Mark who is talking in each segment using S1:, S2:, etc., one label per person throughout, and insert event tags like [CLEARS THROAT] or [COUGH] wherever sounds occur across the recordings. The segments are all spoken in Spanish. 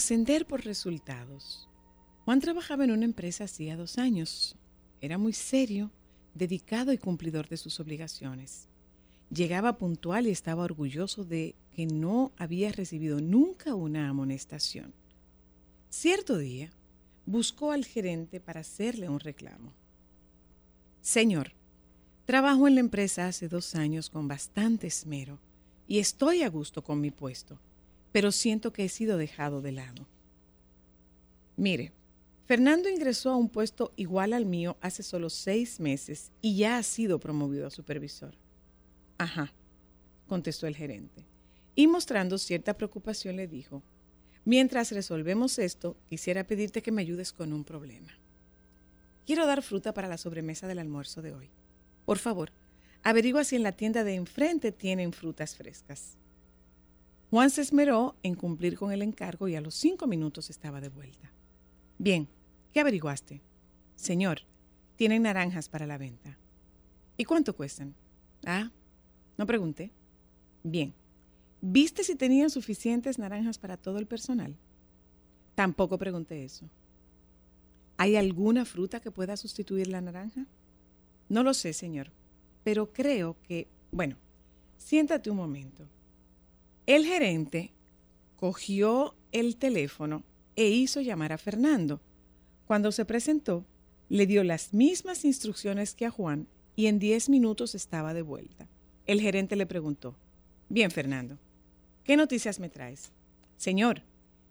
S1: Ascender por resultados. Juan trabajaba en una empresa hacía dos años. Era muy serio, dedicado y cumplidor de sus obligaciones. Llegaba puntual y estaba orgulloso de que no había recibido nunca una amonestación. Cierto día, buscó al gerente para hacerle un reclamo. Señor, trabajo en la empresa hace dos años con bastante esmero y estoy a gusto con mi puesto pero siento que he sido dejado de lado. Mire, Fernando ingresó a un puesto igual al mío hace solo seis meses y ya ha sido promovido a supervisor. Ajá, contestó el gerente. Y mostrando cierta preocupación le dijo, mientras resolvemos esto, quisiera pedirte que me ayudes con un problema. Quiero dar fruta para la sobremesa del almuerzo de hoy. Por favor, averigua si en la tienda de enfrente tienen frutas frescas. Juan se esmeró en cumplir con el encargo y a los cinco minutos estaba de vuelta. Bien, ¿qué averiguaste? Señor, tienen naranjas para la venta. ¿Y cuánto cuestan? Ah, no pregunté. Bien, ¿viste si tenían suficientes naranjas para todo el personal? Tampoco pregunté eso. ¿Hay alguna fruta que pueda sustituir la naranja? No lo sé, señor, pero creo que, bueno, siéntate un momento. El gerente cogió el teléfono e hizo llamar a Fernando. Cuando se presentó, le dio las mismas instrucciones que a Juan y en 10 minutos estaba de vuelta. El gerente le preguntó, bien Fernando, ¿qué noticias me traes? Señor,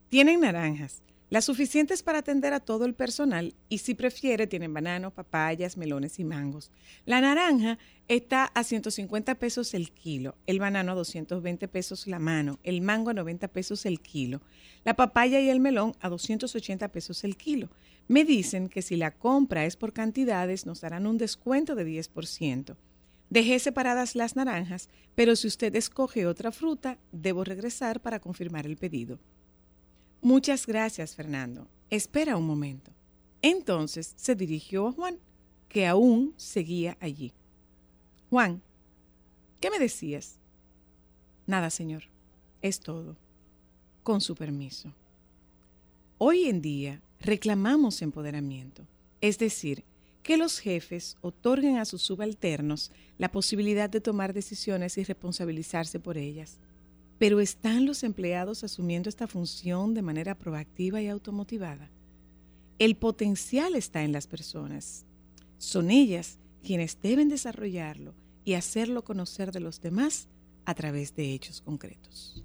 S1: tienen naranjas, las suficientes para atender a todo el personal y si prefiere tienen bananos, papayas, melones y mangos. La naranja está a 150 pesos el kilo, el banano a 220 pesos la mano, el mango a 90 pesos el kilo, la papaya y el melón a 280 pesos el kilo. Me dicen que si la compra es por cantidades nos darán un descuento de 10%. Dejé separadas las naranjas, pero si usted escoge otra fruta, debo regresar para confirmar el pedido. Muchas gracias, Fernando. Espera un momento. Entonces se dirigió a Juan, que aún seguía allí. Juan, ¿qué me decías? Nada, señor. Es todo. Con su permiso. Hoy en día reclamamos empoderamiento, es decir, que los jefes otorguen a sus subalternos la posibilidad de tomar decisiones y responsabilizarse por ellas pero ¿están los empleados asumiendo esta función de manera proactiva y automotivada? El potencial está en las personas. Son ellas quienes deben desarrollarlo y hacerlo conocer de los demás a través de hechos concretos.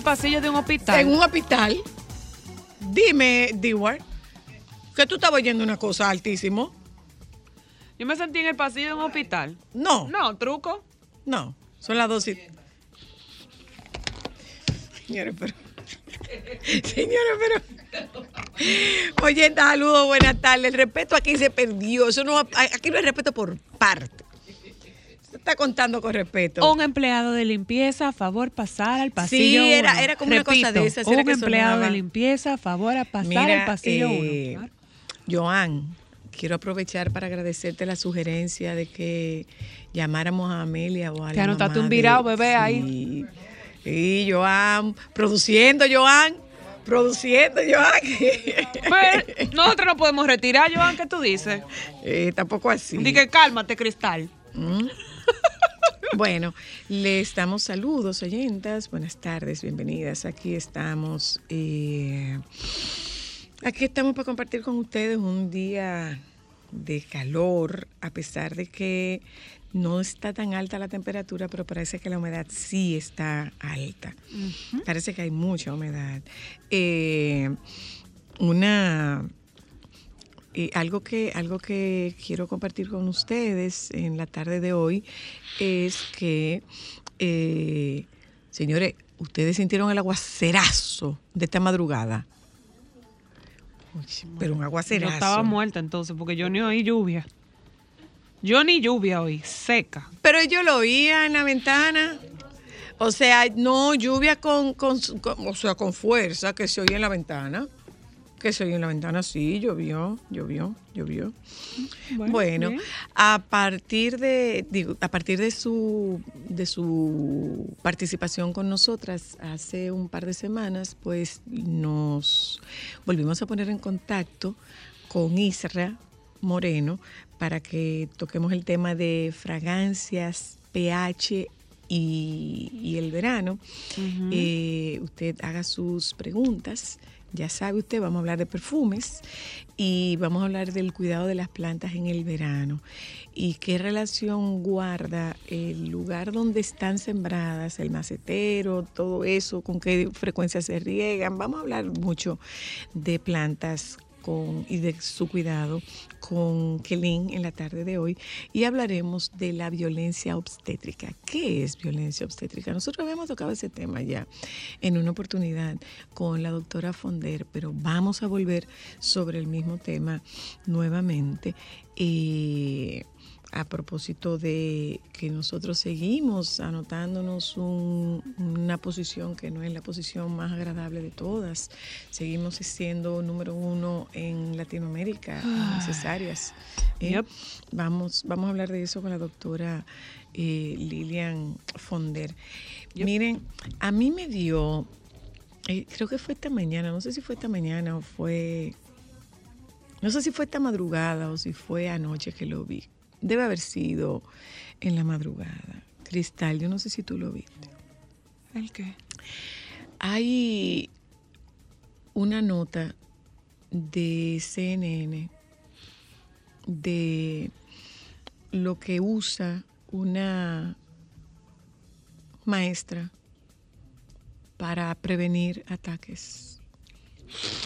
S2: El pasillo de un hospital.
S1: En un hospital. Dime, Dewar, que tú estabas oyendo una cosa altísimo.
S2: Yo me sentí en el pasillo de un hospital.
S1: No.
S2: No, truco.
S1: No, son las dos y... Señores, pero... Señores, pero... Oye, saludos, buenas tardes. El respeto aquí se perdió. Eso no, aquí no hay respeto por parte. Está contando con respeto.
S2: Un empleado de limpieza, a favor, pasar al pasillo.
S1: Sí, era, era como una cosa de esas.
S2: Un
S1: que
S2: empleado
S1: sonaba.
S2: de limpieza, a favor, a pasar
S1: Mira,
S2: al pasillo
S1: eh,
S2: 1.
S1: Joan, quiero aprovechar para agradecerte la sugerencia de que llamáramos a Amelia o a
S2: Te anotaste un virado,
S1: de-
S2: bebé, ahí.
S1: Sí, sí, Joan, produciendo, Joan, produciendo, Joan. [LAUGHS]
S2: Pues, nosotros no podemos retirar, Joan, ¿qué tú dices?
S1: Eh, tampoco así.
S2: Di que cálmate, Cristal.
S1: Mm. [LAUGHS] Bueno, les damos saludos, oyentas. Buenas tardes, bienvenidas. Aquí estamos. eh, aquí estamos para compartir con ustedes un día de calor, a pesar de que no está tan alta la temperatura, pero parece que la humedad sí está alta. Parece que hay mucha humedad. Eh, una eh, algo, que, algo que quiero compartir con ustedes en la tarde de hoy es que, eh, señores, ustedes sintieron el aguacerazo de esta madrugada. Uy, pero un
S2: Yo
S1: aguacerazo.
S2: estaba muerta entonces, porque yo ni oí lluvia. Yo ni lluvia oí, seca.
S1: Pero yo lo oía en la ventana. O sea, no lluvia con, con, con- o sea, con fuerza que se oía en la ventana. Que se oía en la ventana, sí, llovió, llovió, llovió. Bueno, a partir de digo, a partir de su de su participación con nosotras hace un par de semanas, pues nos volvimos a poner en contacto con Isra Moreno para que toquemos el tema de fragancias, pH y, y el verano. Eh, usted haga sus preguntas. Ya sabe usted, vamos a hablar de perfumes y vamos a hablar del cuidado de las plantas en el verano y qué relación guarda el lugar donde están sembradas, el macetero, todo eso, con qué frecuencia se riegan. Vamos a hablar mucho de plantas con, y de su cuidado con Kelin en la tarde de hoy y hablaremos de la violencia obstétrica. ¿Qué es violencia obstétrica? Nosotros habíamos tocado ese tema ya en una oportunidad con la doctora Fonder, pero vamos a volver sobre el mismo tema nuevamente. Eh, a propósito de que nosotros seguimos anotándonos un- una posición que no es la posición más agradable de todas. Seguimos siendo número uno en Latinoamérica en necesarias. ¿eh?
S2: Yep.
S1: Vamos, vamos a hablar de eso con la doctora eh, Lilian Fonder.
S2: Yep.
S1: Miren, a mí me dio, eh, creo que fue esta mañana, no sé si fue esta mañana o fue no sé si fue esta madrugada o si fue anoche que lo vi. Debe haber sido en la madrugada. Cristal, yo no sé si tú lo viste.
S2: ¿El qué?
S1: Hay una nota de CNN de lo que usa una maestra para prevenir ataques.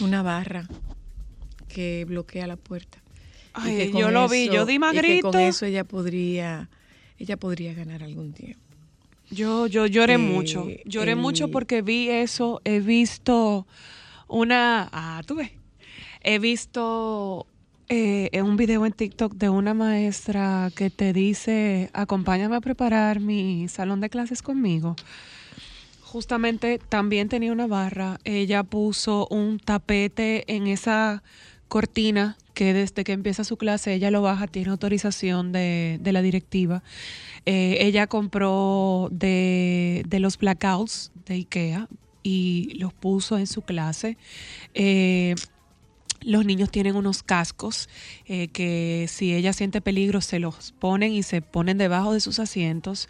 S1: Una barra que bloquea la puerta.
S2: Ay, yo lo vi, yo di más
S1: y que con eso ella podría, ella podría ganar algún tiempo.
S2: Yo, yo lloré
S1: Eh,
S2: mucho. Lloré
S1: el-
S2: mucho porque vi eso. He visto una. Ah, tú ves. He visto eh, un video en TikTok de una maestra que te dice: Acompáñame a preparar mi salón de clases conmigo. Justamente también tenía una barra. Ella puso un tapete en esa cortina que desde que empieza su clase ella lo baja, tiene autorización de, la directiva. Eh, ella compró de, de los blackouts de IKEA y los puso en su clase. Eh, los niños tienen unos cascos eh, que si ella siente peligro se los ponen y se ponen debajo de sus asientos.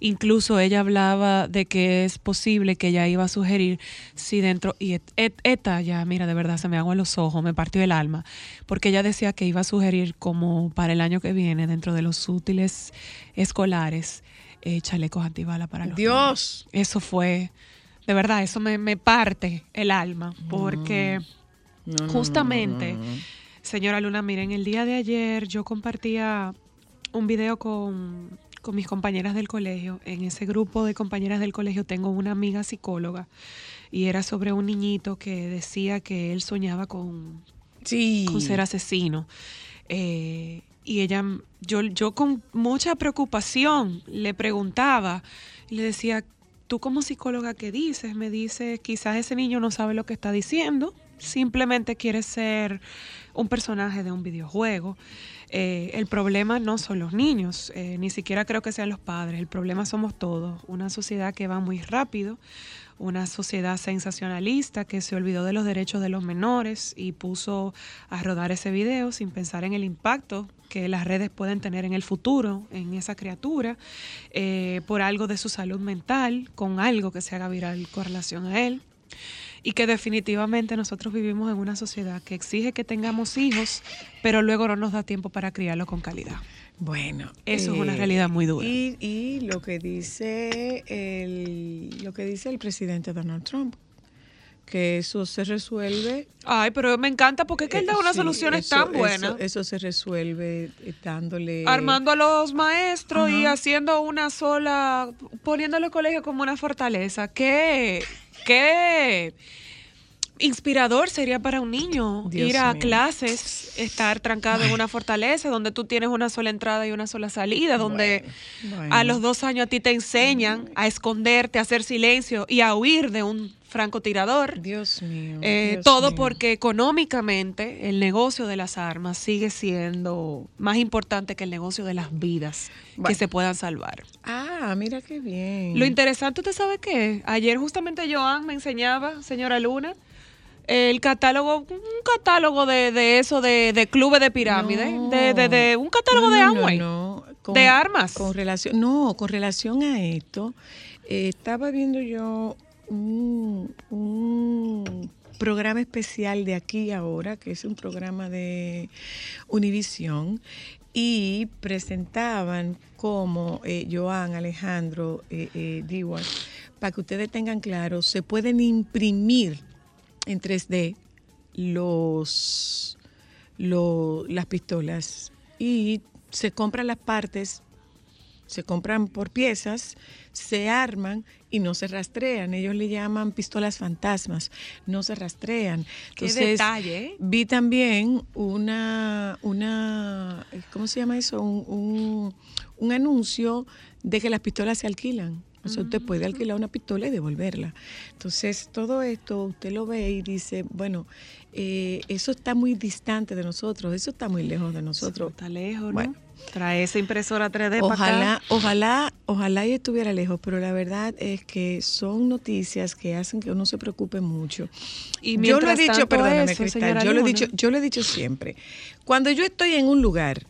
S2: Incluso ella hablaba de que es posible que ella iba a sugerir si dentro, y et- et- esta ya, mira, de verdad se me hago en los ojos, me partió el alma, porque ella decía que iba a sugerir como para el año que viene, dentro de los útiles escolares, eh, chalecos antibala para los niños.
S1: Dios.
S2: Eso fue De verdad, eso me, me parte el alma, porque
S1: No, no,
S2: justamente,
S1: no, no, no.
S2: señora Luna, miren, el día de ayer yo compartía un video con, con mis compañeras del colegio. En ese grupo de compañeras del colegio tengo una amiga psicóloga y era sobre un niñito que decía que él soñaba con,
S1: Sí.
S2: con ser asesino. Eh, y ella, yo, yo con mucha preocupación le preguntaba, y le decía, tú como psicóloga, ¿qué dices? Me dice, quizás ese niño no sabe lo que está diciendo, simplemente quiere ser un personaje de un videojuego. Eh, el problema no son los niños, eh, ni siquiera creo que sean los padres, el problema somos todos, una sociedad que va muy rápido, una sociedad sensacionalista que se olvidó de los derechos de los menores y puso a rodar ese video sin pensar en el impacto que las redes pueden tener en el futuro en esa criatura, eh, por algo de su salud mental, con algo que se haga viral con relación a él. Y que definitivamente nosotros vivimos en una sociedad que exige que tengamos hijos, pero luego no nos da tiempo para criarlos con calidad.
S1: Bueno,
S2: Eso es una realidad muy dura.
S1: Y, y lo que dice el lo que dice el presidente Donald Trump, que eso se resuelve.
S2: Ay, pero me encanta porque es que él da
S1: eh,
S2: unas
S1: sí,
S2: soluciones
S1: eso-
S2: tan buenas.
S1: Eso, eso se resuelve eh, dándole.
S2: armando a los maestros y haciendo una sola, poniéndole el colegio como una fortaleza. ¿Qué, qué inspirador sería para un niño
S1: Dios
S2: ir a
S1: mío.
S2: clases, estar trancado en una fortaleza donde tú tienes una sola entrada y una sola salida, donde
S1: Bueno.
S2: a los dos años a ti te enseñan a esconderte, a hacer silencio y a huir de un francotirador.
S1: Dios mío.
S2: Eh,
S1: Dios
S2: todo
S1: mío.
S2: porque económicamente el negocio de las armas sigue siendo más importante que el negocio de las vidas que se puedan salvar.
S1: Ah, mira qué bien.
S2: Lo interesante, ¿usted sabe qué? Ayer justamente Joan me enseñaba, señora Luna, el catálogo, un catálogo de, de eso, de, de clubes de pirámide,
S1: No.
S2: de, de, de un catálogo
S1: No,
S2: de Amway.
S1: no, no.
S2: de armas.
S1: Con relación, no, con relación a esto, eh, estaba viendo yo un, programa especial de aquí ahora, que es un programa de Univisión, y presentaban como eh, Joan, Alejandro, eh, eh, para que ustedes tengan claro, se pueden imprimir en 3D los, lo- las pistolas. Y se compran las partes, se compran por piezas, se arman y no se rastrean. Ellos le llaman pistolas fantasmas, no se rastrean.
S2: Qué detalle, ¿eh?
S1: Vi también una, una, ¿cómo se llama eso? Un, un- un anuncio de que las pistolas se alquilan. O sea, usted puede alquilar una pistola y devolverla. Entonces, todo esto usted lo ve y dice, bueno, eh, eso está muy distante de nosotros, eso está muy lejos de nosotros.
S2: Está lejos, ¿no? Trae esa impresora 3D para
S1: Ojalá,
S2: acá.
S1: ojalá, ojalá y estuviera lejos, pero la verdad es que son noticias que hacen que uno se preocupe mucho.
S2: Y
S1: yo lo he dicho, perdóname,
S2: eso,
S1: Cristal, yo lo he dicho, yo lo he dicho siempre. Cuando yo estoy en un lugar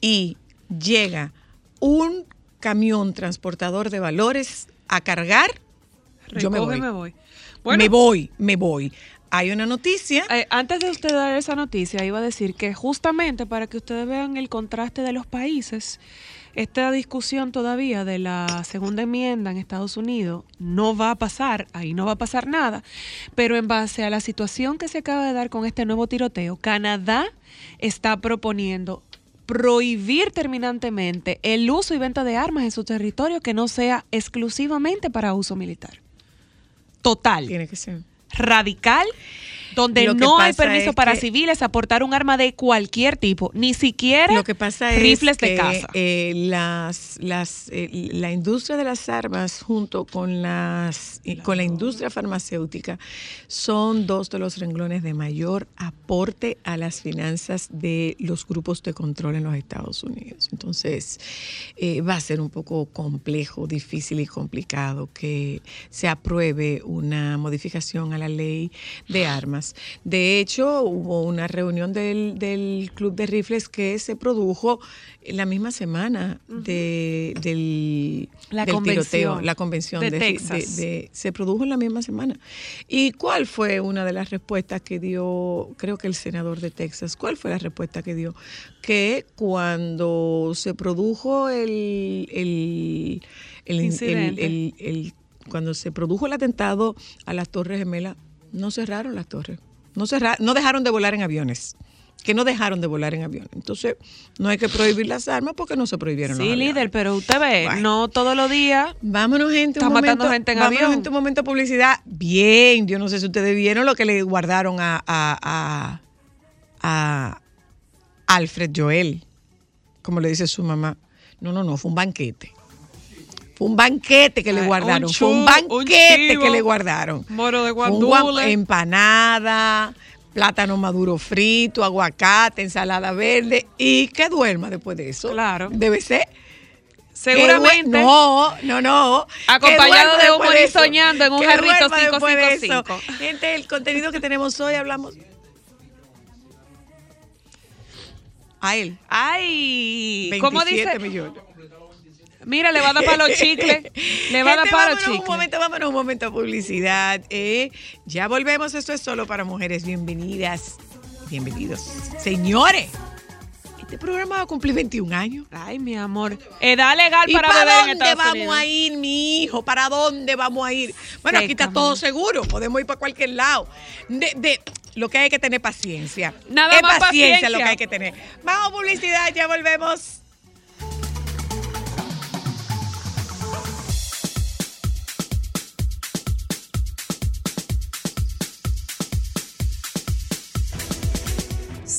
S1: y llega un camión transportador de valores a cargar, yo me voy.
S2: me voy. Bueno,
S1: Me voy, me voy. Hay una noticia.
S2: Eh, antes de usted dar esa noticia, iba a decir que justamente para que ustedes vean el contraste de los países, esta discusión todavía de la segunda enmienda en Estados Unidos no va a pasar, ahí no va a pasar nada, pero en base a la situación que se acaba de dar con este nuevo tiroteo, Canadá está proponiendo prohibir terminantemente el uso y venta de armas en su territorio que no sea exclusivamente para uso militar. Total
S1: Tiene que ser.
S2: Radical donde no hay permiso para
S1: que-
S2: civiles a portar un arma de cualquier tipo, ni siquiera
S1: Lo que pasa es
S2: rifles
S1: que
S2: de caza.
S1: eh, las, las, eh, la industria de las armas junto con, las, eh, con la industria farmacéutica son dos de los renglones de mayor aporte a las finanzas de los grupos de control en los Estados Unidos. Entonces, eh, va a ser un poco complejo, difícil y complicado que se apruebe una modificación a la ley de armas. De hecho, hubo una reunión del, del Club de Rifles que se produjo la misma semana de, del,
S2: La
S1: del tiroteo, la convención
S2: de
S1: de,
S2: Texas.
S1: de- se produjo en la misma semana. ¿Y cuál fue una de las respuestas que dio, creo que el senador de Texas, cuál fue la respuesta que dio? Que cuando se produjo el- el- cuando se produjo el atentado a las Torres Gemelas, no cerraron las torres. No, cerra- no dejaron de volar en aviones. Que no dejaron de volar en aviones. Entonces, no hay que prohibir las armas porque no se prohibieron los
S2: Sí, líder, pero usted ve,
S1: Bueno.
S2: no todos los días.
S1: Vámonos, gente.
S2: Está
S1: un
S2: matando
S1: momento,
S2: gente en
S1: vámonos,
S2: avión.
S1: gente, un momento de publicidad. Bien, yo no sé si ustedes vieron lo que le guardaron a, a, a, a Alfred Joel, como le dice su mamá. No, no, no, fue un banquete. Fue un banquete que le
S2: Ay,
S1: guardaron.
S2: un
S1: fue un banquete
S2: chivo,
S1: que le guardaron.
S2: moro de guandule.
S1: empanada, plátano maduro frito, aguacate, ensalada verde y que duerma después de eso.
S2: Claro.
S1: Debe ser.
S2: Seguramente.
S1: No, no, no.
S2: Acompañado de humor y soñando en un jarrito
S1: duerma después de eso.
S2: 555.
S1: Gente, el contenido que tenemos hoy hablamos a él.
S2: Ay,
S1: 27
S2: ¿cómo dice?
S1: millones.
S2: Mira, le va a dar para los [LAUGHS] chicles. Le va a dar para los
S1: vámonos un
S2: chicles.
S1: momento, vámonos un momento a publicidad. eh. Ya volvemos. Esto es solo para mujeres. Bienvenidas. Bienvenidos. Señores, este programa va a cumplir 21 años.
S2: Ay, mi amor. Edad legal
S1: ¿Y
S2: para
S1: para
S2: beber en
S1: dónde
S2: Estados
S1: vamos a ir, mi hijo? ¿Para dónde vamos a ir? Bueno, aquí está todo seguro. Podemos ir para cualquier lado. De, de- lo que hay que tener paciencia.
S2: Nada
S1: es
S2: más
S1: paciencia,
S2: paciencia.
S1: lo que hay que tener. Vamos publicidad, ya volvemos.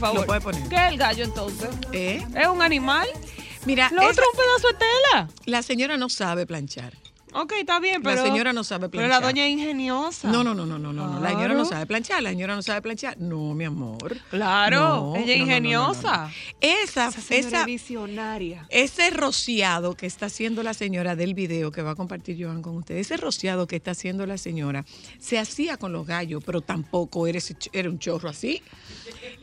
S2: favor.
S1: Lo puede poner.
S2: ¿Qué es el gallo entonces?
S1: ¿Eh?
S2: ¿Es un animal?
S1: Mira,
S2: Lo
S1: esa-
S2: otro es un pedazo de tela.
S1: la señora no sabe planchar.
S2: Ok, está bien,
S1: La
S2: pero.
S1: señora no sabe
S2: Pero
S1: planchar.
S2: la doña es ingeniosa.
S1: No, no, no, no, no, no. La señora no sabe planchar, la señora no sabe planchar. No, mi amor.
S2: Claro,
S1: No,
S2: ella es
S1: no, no, no, no, no.
S2: ingeniosa.
S1: Esa,
S2: Esa visionaria.
S1: ese rociado que está haciendo la señora del video que va a compartir Joan con ustedes, ese rociado que está haciendo la señora, se hacía con los gallos, pero tampoco era, ese era un chorro así.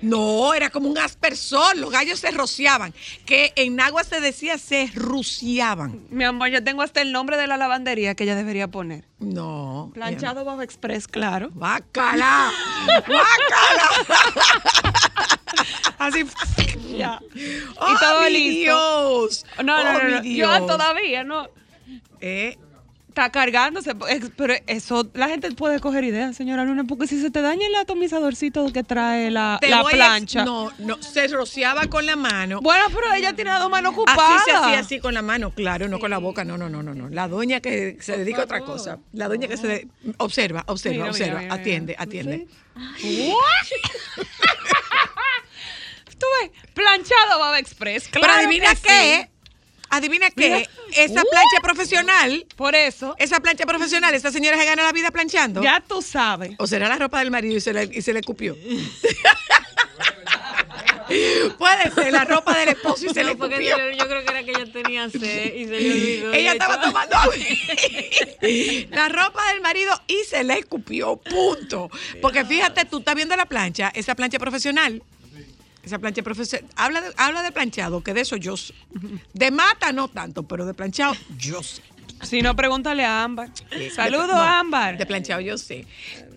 S1: No, era como un aspersor, los gallos se rociaban, que en agua se decía se ruciaban.
S2: Mi amor, yo tengo hasta el nombre de la lavandería que ella debería poner.
S1: No.
S2: Planchado Baba Express, claro.
S1: ¡Bácala! [LAUGHS] ¡Bácala! [LAUGHS] Así.
S2: Ya.
S1: ¡Oh,
S2: y todo
S1: mi
S2: listo.
S1: Dios!
S2: No, no,
S1: ¡Oh,
S2: no,
S1: mi
S2: no.
S1: Dios!
S2: Yo todavía no.
S1: Eh,
S2: Está cargándose. Pero eso, la gente puede coger ideas, señora Luna, porque si se te daña el atomizadorcito que trae la,
S1: a-
S2: plancha.
S1: no, no, se rociaba con la mano.
S2: Bueno, pero ella tiene las dos manos ocupadas.
S1: Así se hacía así con la mano, claro, no con la boca, no, no, no, no, no. La doña que se dedica a otra cosa. La doña que se de- observa, observa,
S2: Mira,
S1: observa,
S2: mira,
S1: atiende,
S2: mira.
S1: atiende.
S2: Tú [LAUGHS] ves, planchado Baba Express.
S1: Pero
S2: claro
S1: adivina
S2: que
S1: qué,
S2: sí.
S1: Adivina
S2: Mira.
S1: qué, esa
S2: Uh.
S1: plancha profesional,
S2: Por eso,
S1: esa plancha profesional, esta señora se gana la vida planchando.
S2: ya tú sabes.
S1: O será la ropa del marido y se le, y se le cupió. [LAUGHS] Puede ser la ropa del esposo y se le
S3: porque
S1: cupió.
S3: yo creo que era que ella tenía sed y se le [LAUGHS] olvidó.
S1: Ella estaba
S3: echó-
S1: tomando la ropa del marido y se le escupió, punto. Porque fíjate, tú estás viendo la plancha, esa plancha profesional. Esa plancha profesional. Habla de, habla de planchado, que de eso yo sé. De mata no tanto, pero de planchado yo sé.
S2: Si no, pregúntale a Ámbar.
S1: Sí,
S2: Saludos,
S1: no,
S2: Ámbar.
S1: De planchado yo sé.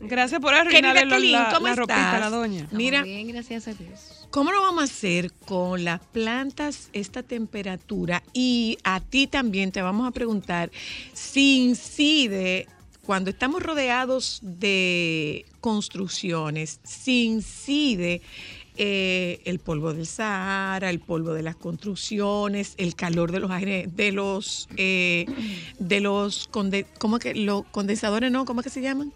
S2: Gracias por arruinarle la, la-
S1: ¿cómo
S2: la ropita a la doña.
S1: Mira,
S4: Bien, gracias a Dios.
S1: ¿cómo lo vamos a hacer con las plantas esta temperatura? Y a ti también te vamos a preguntar si incide cuando estamos rodeados de construcciones, si incide eh, el polvo del Sahara, el polvo de las construcciones, el calor de los aires, de los, eh, de los, conde- ¿cómo que? Los condensadores, ¿no? ¿Cómo que se llaman?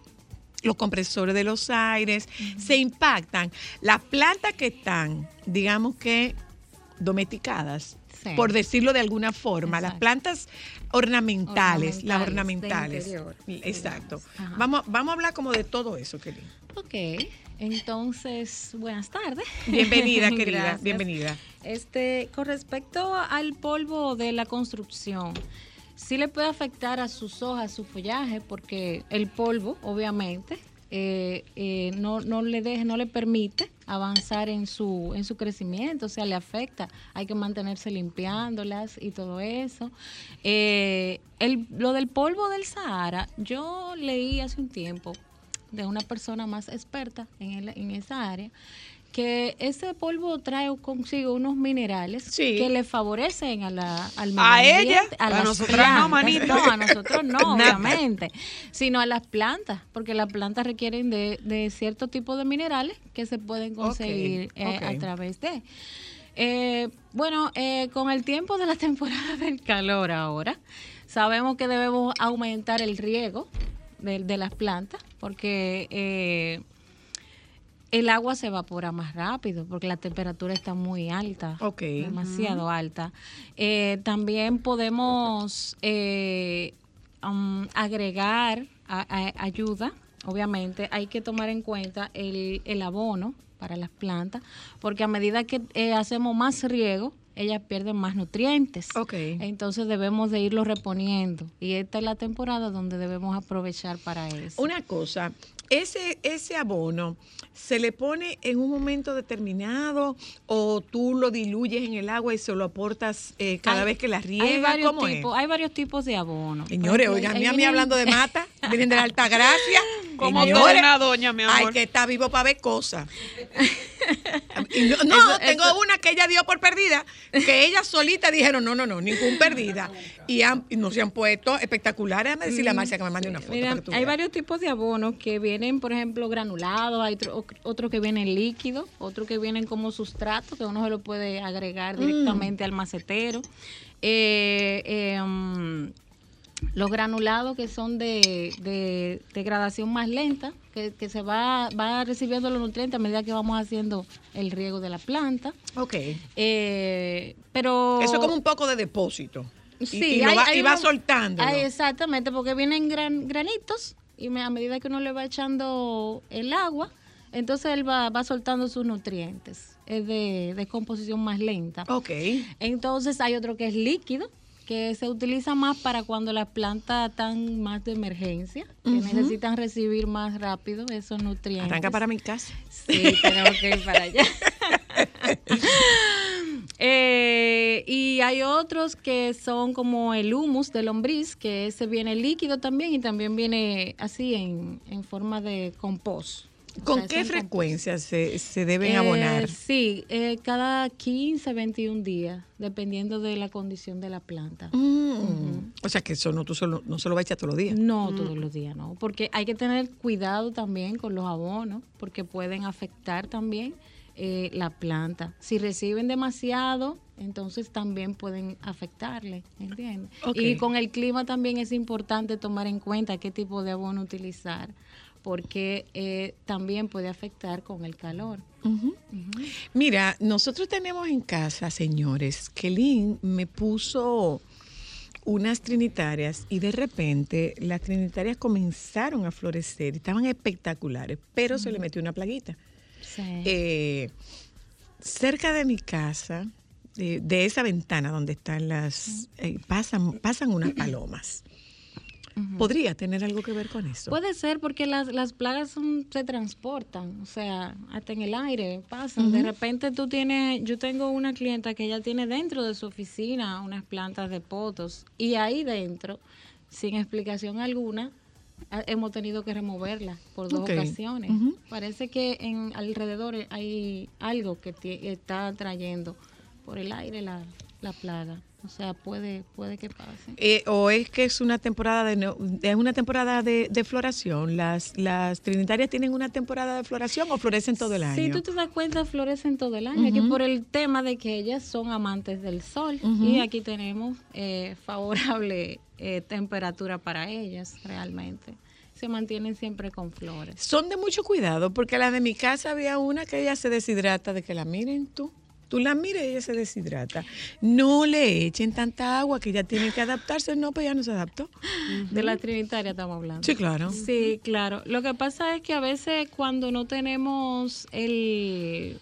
S1: los compresores de los aires, se impactan. Las plantas que están, digamos que domesticadas,
S4: Sí.
S1: por decirlo de alguna forma, las plantas ornamentales, las
S4: Ornamentales, de
S1: ornamentales.
S4: interior,
S1: Exacto. Vamos, vamos a hablar como de todo eso, Kelly.
S4: Ok, entonces, buenas tardes. [LAUGHS]
S1: Bienvenida, querida,
S4: Gracias.
S1: bienvenida.
S4: Este, con respecto al polvo de la construcción, sí le puede afectar a sus hojas, su follaje, porque el polvo, obviamente, eh, eh, no, no le deja, no le permite avanzar en su, en su crecimiento, o sea, le afecta. Hay que mantenerse limpiándolas y todo eso. Eh, el, lo del polvo del Sahara, yo leí hace un tiempo de una persona más experta en, el- en esa área, que ese polvo trae consigo unos minerales
S1: Sí.
S4: que le favorecen a la, al medio
S2: A ella, a
S4: las
S2: nosotras no, manito.
S4: No, a nosotros no, [LAUGHS] obviamente, sino a las plantas, porque las plantas requieren de, de cierto tipo de minerales que se pueden conseguir eh, a través de. Eh, bueno, eh, con el tiempo de la [LAUGHS] temporada del calor ahora, sabemos que debemos aumentar el riego de, de las plantas porque eh, el agua se evapora más rápido porque la temperatura está muy alta, demasiado alta. Eh, también podemos eh, um, agregar a- a- ayuda, obviamente hay que tomar en cuenta el, el abono para las plantas, porque a medida que eh, hacemos más riego, ellas pierden más nutrientes.
S1: Ok.
S4: Entonces debemos de irlo reponiendo y esta es la temporada donde debemos aprovechar para eso.
S1: Una cosa, ese, ese abono se le pone en un momento determinado o tú lo diluyes en el agua y se lo aportas eh, cada
S4: Hay-
S1: vez que la
S4: hay
S1: riegas.
S4: varios
S1: ¿Cómo es?
S4: tipos, hay varios tipos de abono.
S1: Señores, oigan, a mí, a mí hablando de mata, [LAUGHS] vienen de la alta gracia.
S2: Como
S1: Señores,
S2: una doña, mi amor.
S1: Hay que estar vivo para ver cosas. [LAUGHS] No, no,
S4: Eso-
S1: tengo
S4: eso-
S1: una que ella dio por perdida, que ella solita dijeron, no, no, no, ningún perdida. Y, han- y no se han puesto espectaculares. Déjame decirle a Marcia que me mande una foto.
S4: Mira,
S1: para que tú
S4: hay
S1: veas.
S4: varios tipos de abonos que vienen, por ejemplo, granulados, hay otro- otros que vienen líquidos, otros que vienen como sustrato, que uno se lo puede agregar directamente al macetero. Eh, eh, mm, los granulados que son de, de degradación más lenta, que, que se va, va recibiendo los nutrientes a medida que vamos haciendo el riego de la planta.
S1: Ok.
S4: Eh, pero
S1: Eso es como un poco de depósito.
S4: Sí,
S1: y,
S4: hay-
S1: va,
S4: hay
S1: y va soltando.
S4: Exactamente, porque vienen gran, granitos y me- a medida que uno le va echando el agua, entonces él va, va soltando sus nutrientes. Es de, de composición más lenta.
S1: Ok.
S4: Entonces hay otro que es líquido, que se utiliza más para cuando las plantas están más de emergencia, que necesitan recibir más rápido esos nutrientes.
S1: Arranca para mi casa.
S4: Sí, tenemos que ir para allá. [LAUGHS] Eh, y hay otros que son como el humus de lombriz, que ese viene líquido también y también viene así en, en forma de compost. O
S1: ¿Con
S4: sea,
S1: qué frecuencia se, se deben
S4: Eh,
S1: abonar?
S4: Sí, eh, cada 15, 21 días, dependiendo de la condición de la planta.
S1: Mm. O sea que eso no, tú solo, no se lo vas a echar todos los días.
S4: No todos los días, no, porque hay que tener cuidado también con los abonos, porque pueden afectar también eh, la planta. Si reciben demasiado, entonces también pueden afectarle, ¿entiendes? Y con el clima también es importante tomar en cuenta qué tipo de abono utilizar, porque eh, también puede afectar con el calor.
S1: Mira, nosotros tenemos en casa, señores, que Lynn me puso unas trinitarias y de repente las trinitarias comenzaron a florecer y estaban espectaculares, pero se le metió una plaguita.
S4: Sí.
S1: Eh, cerca de mi casa, de, de esa ventana donde están las, eh, pasan, pasan unas palomas. ¿Podría tener algo que ver con eso?
S4: Puede ser porque las, las plagas son- se transportan, o sea, hasta en el aire pasan. De repente tú tienes, yo tengo una clienta que ella tiene dentro de su oficina unas plantas de potos y ahí dentro sin explicación alguna, hemos tenido que removerla por dos ocasiones. Parece que en alrededor hay algo que está trayendo por el aire la, la plaga. O sea, puede, puede que pase.
S1: Eh, o es que es una temporada de es una temporada de, de floración. Las las trinitarias tienen una temporada de floración o florecen todo el año.
S4: Si tú te das cuenta, florecen todo el año. Aquí por el tema de que ellas son amantes del sol. Y aquí tenemos eh, [LAUGHS] favorable eh, temperatura para ellas, realmente. Se mantienen siempre con flores.
S1: Son de mucho cuidado porque la de mi casa había una que ella se deshidrata de que la miren tú. Tú la mires y ella se deshidrata. No le echen tanta agua que ella tiene que adaptarse. No, pues ya no se adaptó.
S4: De la trinitaria estamos hablando.
S1: Sí, claro.
S4: Sí, claro. Lo que pasa es que a veces cuando no tenemos el,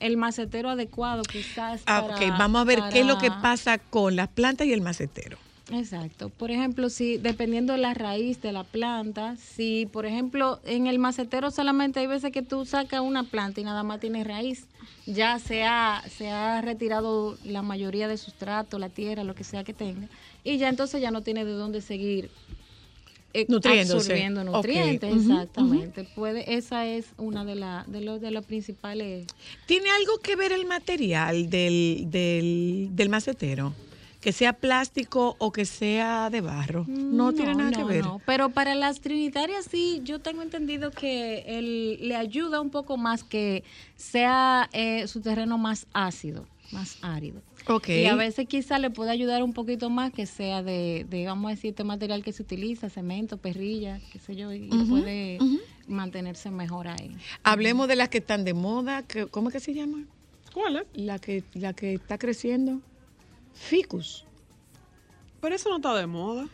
S4: el macetero adecuado, quizás.
S1: Ah,
S4: para-
S1: ok, vamos a ver qué es lo que pasa con las plantas y el macetero.
S4: Exacto. Por ejemplo, si dependiendo de la raíz de la planta, si por ejemplo en el macetero solamente hay veces que tú sacas una planta y nada más tiene raíz, ya se ha, se ha retirado la mayoría de sustrato, la tierra, lo que sea que tenga, y ya entonces ya no tiene de dónde seguir eh,
S1: Nutriéndose.
S4: absorbiendo nutrientes. Exactamente. Puede, esa es una de, la, de, los de los principales.
S1: ¿Tiene algo que ver el material del, del, del macetero? Que sea plástico o que sea de barro. No, tiene nada que ver.
S4: no. Pero para las trinitarias sí, yo tengo entendido que el, le ayuda un poco más que sea eh, su terreno más ácido, más árido.
S1: Ok.
S4: Y a veces quizá le puede ayudar un poquito más que sea de, de, vamos a decir, este material que se utiliza, cemento, perrilla, qué sé yo, y puede mantenerse mejor ahí.
S1: Hablemos de las que están de moda. que- ¿Cómo es que se llama?
S2: ¿Cuál es?
S1: La que, la que está creciendo. Ficus.
S2: Pero eso no está de moda.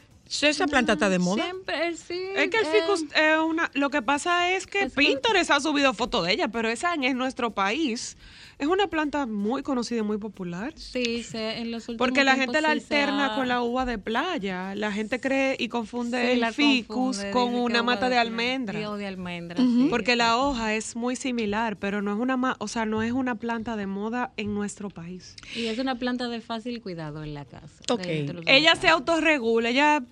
S1: Esa planta está de moda.
S4: Siempre, sí.
S2: Es que el
S4: eh,
S2: ficus es una. Lo que pasa es que
S4: Es que-
S2: Pinterest ha subido fotos de ella, pero esa en nuestro país es una planta muy conocida y muy popular.
S4: Sí, se- en los últimos
S2: Porque la gente la alterna
S4: ha-
S2: con la uva de playa. La gente cree y confunde
S4: Sí,
S2: el ficus
S4: confunde,
S2: con una mata de
S4: playa.
S2: almendra.
S4: De almendra, sí,
S2: Porque la hoja es muy similar, pero no es una, ma- o sea, no es una planta de moda en nuestro país.
S4: Y es una planta de fácil cuidado en la casa.
S1: Ok.
S4: dentro de
S2: Ella
S4: la
S2: se autorregula, ella,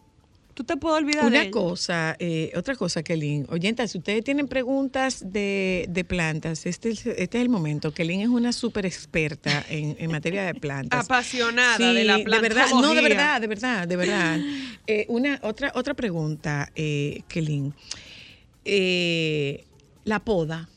S2: tú te puedes olvidar de
S1: Una
S2: ella.
S1: cosa, eh, otra cosa, Kelly. Oyentas, si ustedes tienen preguntas de, de plantas, este es, este es el momento. Kelly es una súper experta en, en materia de plantas. [LAUGHS]
S2: Apasionada de la
S1: de verdad, no, de verdad, de verdad, de verdad. Eh, una otra otra pregunta, eh, Kelly. Eh, la poda.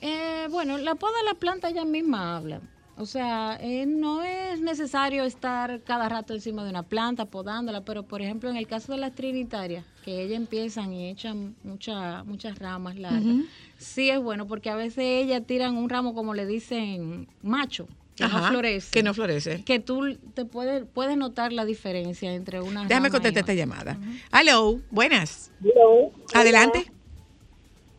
S4: Eh, bueno, la poda de la planta ella misma habla. O sea, eh, no es necesario estar cada rato encima de una planta podándola, pero por ejemplo en el caso de las trinitarias, que ellas empiezan y echan mucha, muchas ramas largas, sí es bueno porque a veces ellas tiran un ramo como le dicen macho, que no florece.
S1: Que no florece.
S4: que tú te puedes, puedes notar la diferencia entre una
S1: Déjame contestar esta
S4: otra.
S1: llamada. Aló, buenas.
S5: Hello.
S1: Adelante.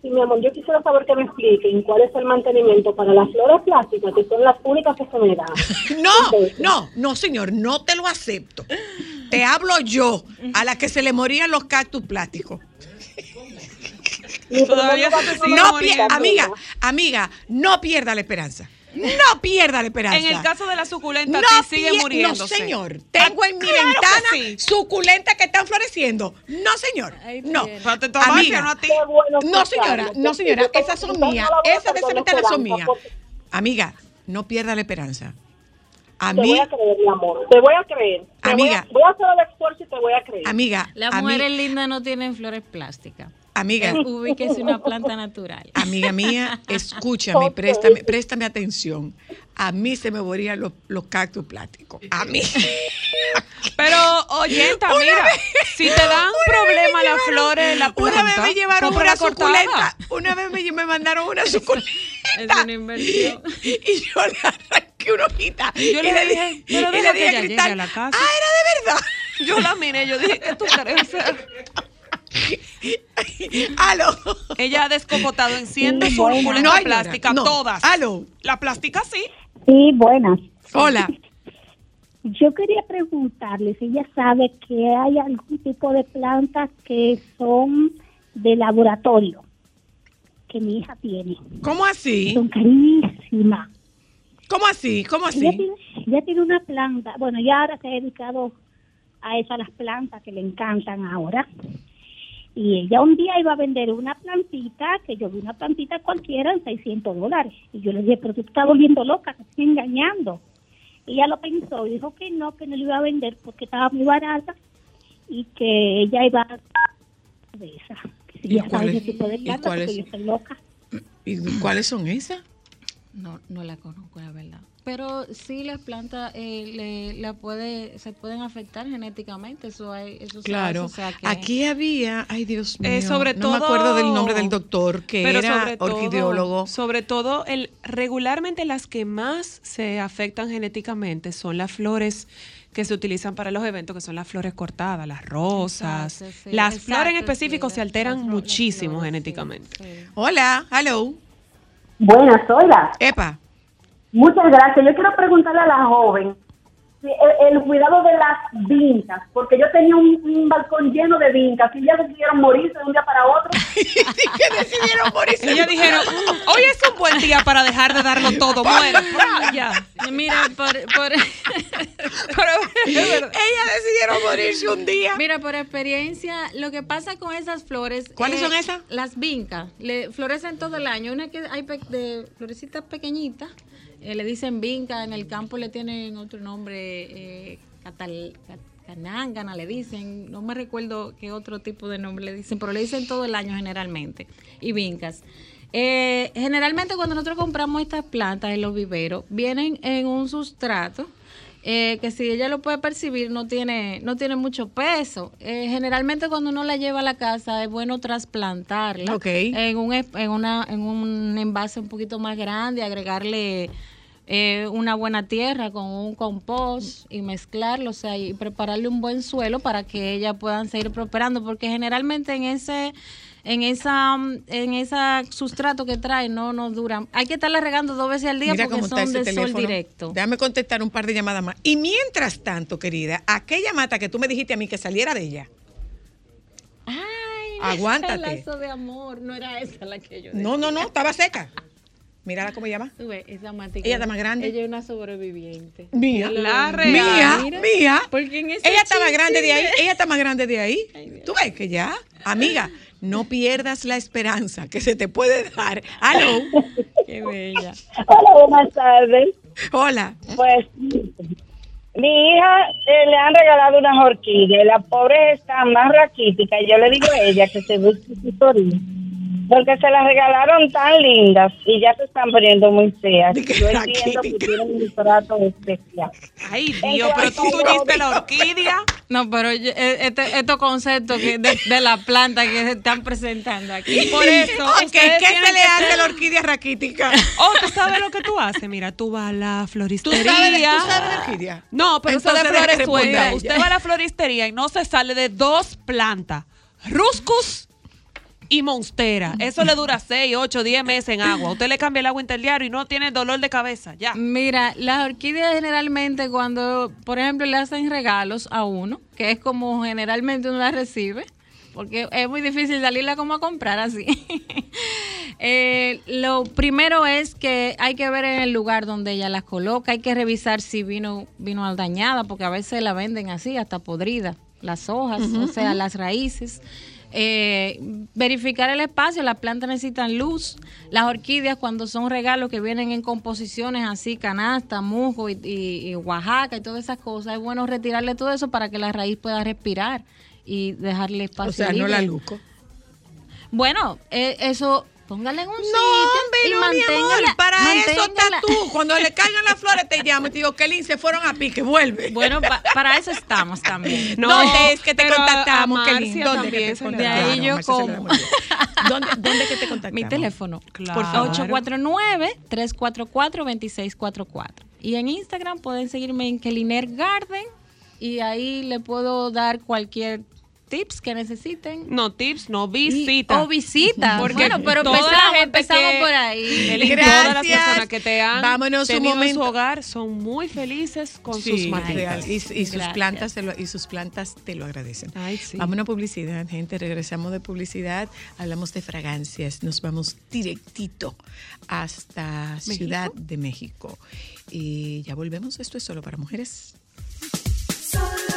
S5: Sí, mi amor, yo quisiera saber que me expliquen cuál es el mantenimiento para las flores plásticas, que son las únicas que se me dan. [LAUGHS]
S1: No, no, no, señor, no te lo acepto. Te hablo yo, a la que se le morían los cactus plásticos. [LAUGHS]
S2: Todavía se te sigue
S1: No, amiga, amiga, no pierda la esperanza. No pierda la esperanza.
S2: En el caso de la suculenta,
S1: no
S2: sí sigue muriéndose.
S1: No, señor. Tengo en mi
S2: Ah, claro que
S1: ventana
S2: sí.
S1: suculentas que están floreciendo. No, señor. No.
S4: tiene.
S2: Pero te tomaste,
S1: Amiga,
S2: no a ti.
S5: Bueno
S1: No, señora, no, señora, esas son mías. Esas de esa ventana son mías.
S5: porque
S1: Amiga, no pierda la esperanza. A
S5: Te
S1: mí,
S5: voy a creer, mi amor. Te voy a creer. Te voy a-
S1: Amiga.
S5: Voy a, hacer el esfuerzo y te voy a creer.
S1: amiga,
S4: Las mujeres lindas no tienen flores plásticas.
S1: Amiga,
S4: Ubíquese una planta natural.
S1: amiga mía, [LAUGHS] escúchame, préstame, préstame atención. A mí se me morían los, los cactus plásticos. A mí.
S2: Pero, oyenta,
S1: Una
S2: mira,
S1: vez-
S2: si te dan problema las flores, la planta,
S1: Una vez me llevaron una suculenta. Una vez me, me mandaron una suculenta.
S4: Es una inversión.
S1: Y yo le arranqué una hojita.
S2: Yo le
S1: y
S2: dije, pero
S1: y
S2: deja
S1: le
S2: que
S1: dije
S2: llegue a la casa.
S1: Ah, era de verdad.
S2: Yo la miré, yo dije, ¿qué tú crees? [LAUGHS]
S1: Aló.
S2: Ella ha descocotado en cientos
S1: No,
S2: plásticas,
S1: no.
S2: todas.
S1: Aló.
S2: La plástica sí.
S6: Sí, buenas.
S1: Hola. [LAUGHS]
S6: Yo quería preguntarle si ella sabe que hay algún tipo de plantas que son de laboratorio que mi hija tiene.
S1: ¿Cómo así?
S6: Son carísimas.
S1: ¿Cómo así? ¿Cómo
S6: Ella
S1: así?
S6: tiene, ella tiene una planta, bueno, ya ahora se ha dedicado a esas las plantas que le encantan ahora. Y ella un día iba a vender una plantita, que yo vi una plantita cualquiera en 600 dólares. Y yo le dije, pero tú estás volviendo loca, te estoy engañando. Y ella lo pensó y dijo que no, que no le iba a vender porque estaba muy barata y que ella iba a de esa. Que si
S1: ¿Y cuáles-
S6: yo soy loca.
S1: ¿Y cuáles son esas?
S4: No, no la conozco, la verdad. Pero sí las plantas eh, le, la puede, se pueden afectar genéticamente, eso hay, eso se
S1: Claro.
S4: hace, o sea que-
S1: Aquí había, ay Dios mío,
S2: Eh, sobre
S1: no me
S2: todo-
S1: acuerdo del nombre del doctor que
S2: Pero
S1: era
S2: sobre todo-
S1: orquideólogo.
S2: Sobre todo, el, regularmente las que más se afectan genéticamente son las flores que se utilizan para los eventos, que son las flores cortadas, las rosas.
S4: Exacto, sí,
S2: las
S4: exacto,
S2: flores en
S4: sí,
S2: específico se alteran
S4: las flo- las
S2: muchísimo
S4: flores,
S2: genéticamente.
S4: sí.
S1: Hola, hello.
S5: Buenas, hola.
S1: Epa.
S5: Muchas gracias. Yo quiero preguntarle a la joven el, el cuidado de las vincas, porque yo tenía un, un balcón lleno de vincas y ya decidieron morirse de un día para otro. [LAUGHS]
S1: que decidieron morirse.
S2: Ellos dijeron, hoy es un buen día para dejar de darlo todo, muere. Ya.
S4: Mira, por, por- [LAUGHS]
S1: Ellas decidieron morirse un día.
S4: mira, por experiencia, lo que pasa con esas flores.
S1: ¿Cuáles
S4: eh,
S1: son esas?
S4: Las vincas. Le florecen todo el año. Una que hay pe- de florecitas pequeñitas, eh, le dicen vinca, en el campo le tienen otro nombre, eh, le dicen, no me recuerdo qué otro tipo de nombre le dicen, pero le dicen todo el año generalmente, y vincas. Eh, generalmente cuando nosotros compramos estas plantas en los viveros, vienen en un sustrato eh, que si ella lo puede percibir no tiene no tiene mucho peso. Eh, generalmente cuando uno la lleva a la casa es bueno trasplantarla en un en una en un envase un poquito más grande, agregarle eh, una buena tierra con un compost y mezclarlo, o sea, y prepararle un buen suelo para que ellas puedan seguir prosperando, porque generalmente en ese en esa mm, en esa sustrato que trae no nos duran. Hay que estarla regando dos veces al día
S1: Mira
S4: porque son de sol directo.
S1: Déjame contestar un par de llamadas más. Y mientras tanto, querida, aquella mata que tú me dijiste a mí que saliera de ella.
S4: Ay,
S1: Aguántate.
S4: lazo de amor, no era esa la que yo
S1: No, no, no, estaba seca. [LAUGHS] Mírala cómo llama.
S4: Tú ves, esa matica.
S1: Ella está más grande.
S4: Ella es una sobreviviente.
S1: Mía.
S2: La real.
S1: Mía,
S4: Mira,
S1: mía.
S4: porque en ese
S1: Ella está más grande de ahí. [LAUGHS] Ella está más grande de ahí. Tú ves que ya, amiga, no pierdas la esperanza que se te puede dar. Aló.
S4: Qué bella.
S5: Hola, buenas tardes.
S1: Hola.
S5: Pues mi hija eh, le han regalado unas orquídeas y la pobre está más raquítica. Y yo le digo a ella que se busque tutoría. Porque se las regalaron tan lindas y ya se están poniendo muy feas. Yo entiendo que
S1: raquítica.
S5: tienen un trato especial.
S2: Ay, Dios, pero tú tuviste la orquídea.
S4: No, pero yo- eh, este- estos conceptos que de, de la planta que se están presentando aquí. Por eso,
S1: ¿Qué se le hace a la orquídea raquítica? [LAUGHS]
S2: Oh, ¿tú sabes lo que tú haces? Mira, tú vas a la
S1: ¿Tú
S2: floristería.
S1: sabes, tú sabes de orquídea?
S2: No, pero eso de flores. Usted va a la floristería y no se sale de dos plantas. Ruscus y monstera. Eso le dura 6, 8, 10 meses en agua. Usted le cambia el agua interdiario y no tiene dolor de cabeza. Ya.
S4: Mira, las orquídeas generalmente cuando, por ejemplo, le hacen regalos a uno, que es como generalmente uno las recibe, porque es muy difícil salirla como a comprar así. [LAUGHS] Eh, lo primero es que hay que ver en el lugar donde ella las coloca, hay que revisar si vino, vino dañada, porque a veces la venden así, hasta podrida, las hojas, o sea, las raíces. Eh, verificar el espacio, las plantas necesitan luz. Las orquídeas cuando son regalos que vienen en composiciones así, canasta, musgo y, y- y Oaxaca y todas esas cosas, es bueno retirarle todo eso para que la raíz pueda respirar y dejarle espacio
S1: O sea, no la luco.
S4: Bueno, eh, eso, póngale en un
S1: No,
S4: sitio
S1: hombre,
S4: y
S1: no, mi amor. Para eso estás
S4: manténgala-
S1: tú. Cuando le caigan las flores, te llamo y te digo, Kelly, se fueron a pique, vuelve.
S4: Bueno, pa- para eso estamos también. [LAUGHS]
S2: No,
S1: ¿Dónde es que te contactamos, Kelly? ¿Dónde que te?
S4: De ahí yo como.
S1: ¿Dónde, ¿Dónde que te contactamos?
S4: Mi teléfono.
S2: Claro.
S1: Por favor.
S4: 849-344-2644. Y en Instagram pueden seguirme en Keliner Garden y ahí le puedo dar cualquier tips que necesiten.
S2: No tips, no
S4: Y-
S2: visita.
S4: O visita.
S2: Porque
S4: bueno, pero empezamos,
S2: gente
S4: empezamos
S2: que-
S4: por ahí.
S1: Gracias.
S2: Todas las personas que te han
S1: Vámonos un
S2: tenido en
S1: momento.
S2: su hogar son muy felices con
S1: Sí,
S2: sus
S1: real. Y, y sus
S4: Gracias.
S1: plantas te lo, y sus plantas te lo agradecen.
S2: Ay, sí.
S1: Vamos a una publicidad, gente. Regresamos de publicidad. Hablamos de fragancias. Nos vamos directito hasta Ciudad de México. Y ya volvemos. Esto es solo para mujeres.
S7: Solo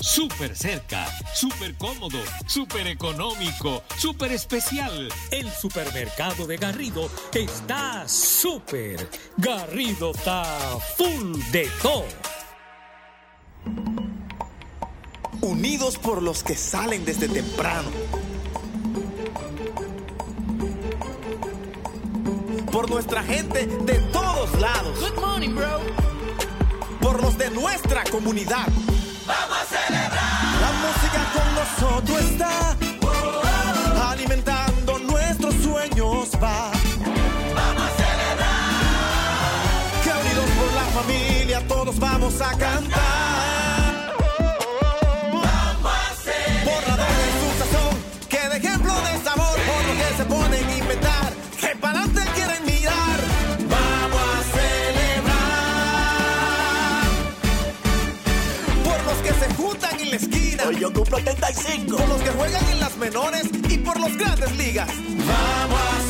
S8: Súper cerca, súper cómodo, súper económico, súper especial. El supermercado de Garrido está súper. Garrido está full de todo.
S9: Unidos por los que salen desde temprano. Por nuestra gente de todos lados. Good morning, bro. Por los de nuestra comunidad. Con nosotros está. Alimentando nuestros sueños va. Vamos a celebrar. Que unidos por la familia todos vamos a cantar. Hoy yo cumplo 75. Por los que juegan en las menores y por los grandes ligas. Vamos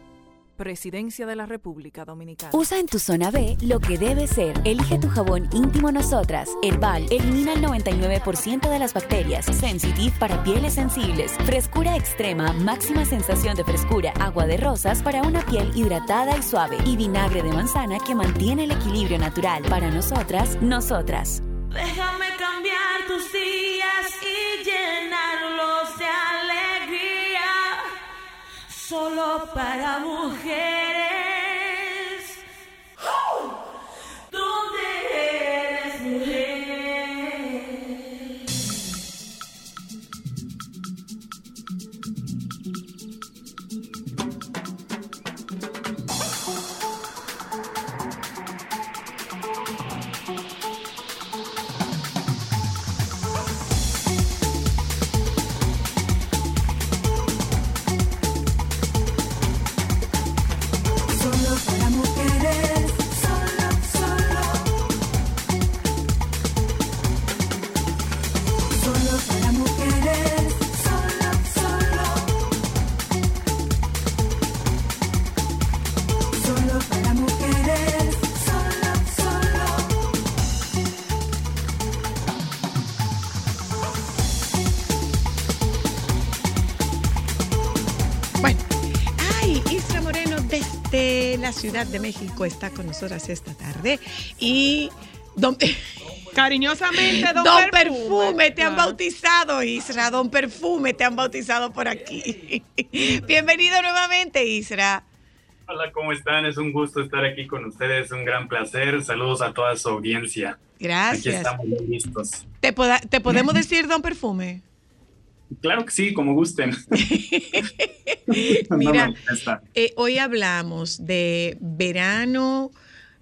S10: Presidencia de la República Dominicana.
S11: Usa en tu zona B lo que debe ser. Elige tu jabón íntimo Nosotras. Herbal elimina el 99% de las bacterias. Sensitive para pieles sensibles. Frescura extrema, máxima sensación de frescura. Agua de rosas para una piel hidratada y suave. Y vinagre de manzana que mantiene el equilibrio natural. Para nosotras, nosotras.
S7: Déjame cambiar tus días y Solo para mujeres.
S1: Ciudad de México está con nosotras esta tarde y don, [LAUGHS]
S2: Cariñosamente, don,
S1: Don
S2: Perfume.
S1: Perfume, te han
S2: Claro.
S1: bautizado, Isra, Don Perfume, te han bautizado por aquí. [LAUGHS] Bienvenido nuevamente, Isra.
S12: Hola, ¿cómo están? Es un gusto estar aquí con ustedes, un gran placer. Saludos a toda su audiencia. Aquí
S1: Gracias.
S12: estamos muy listos.
S1: ¿Te, poda- te podemos decir Don Perfume?
S12: Claro que sí, como gusten. [LAUGHS]
S1: Mira. Eh, hoy hablamos de verano.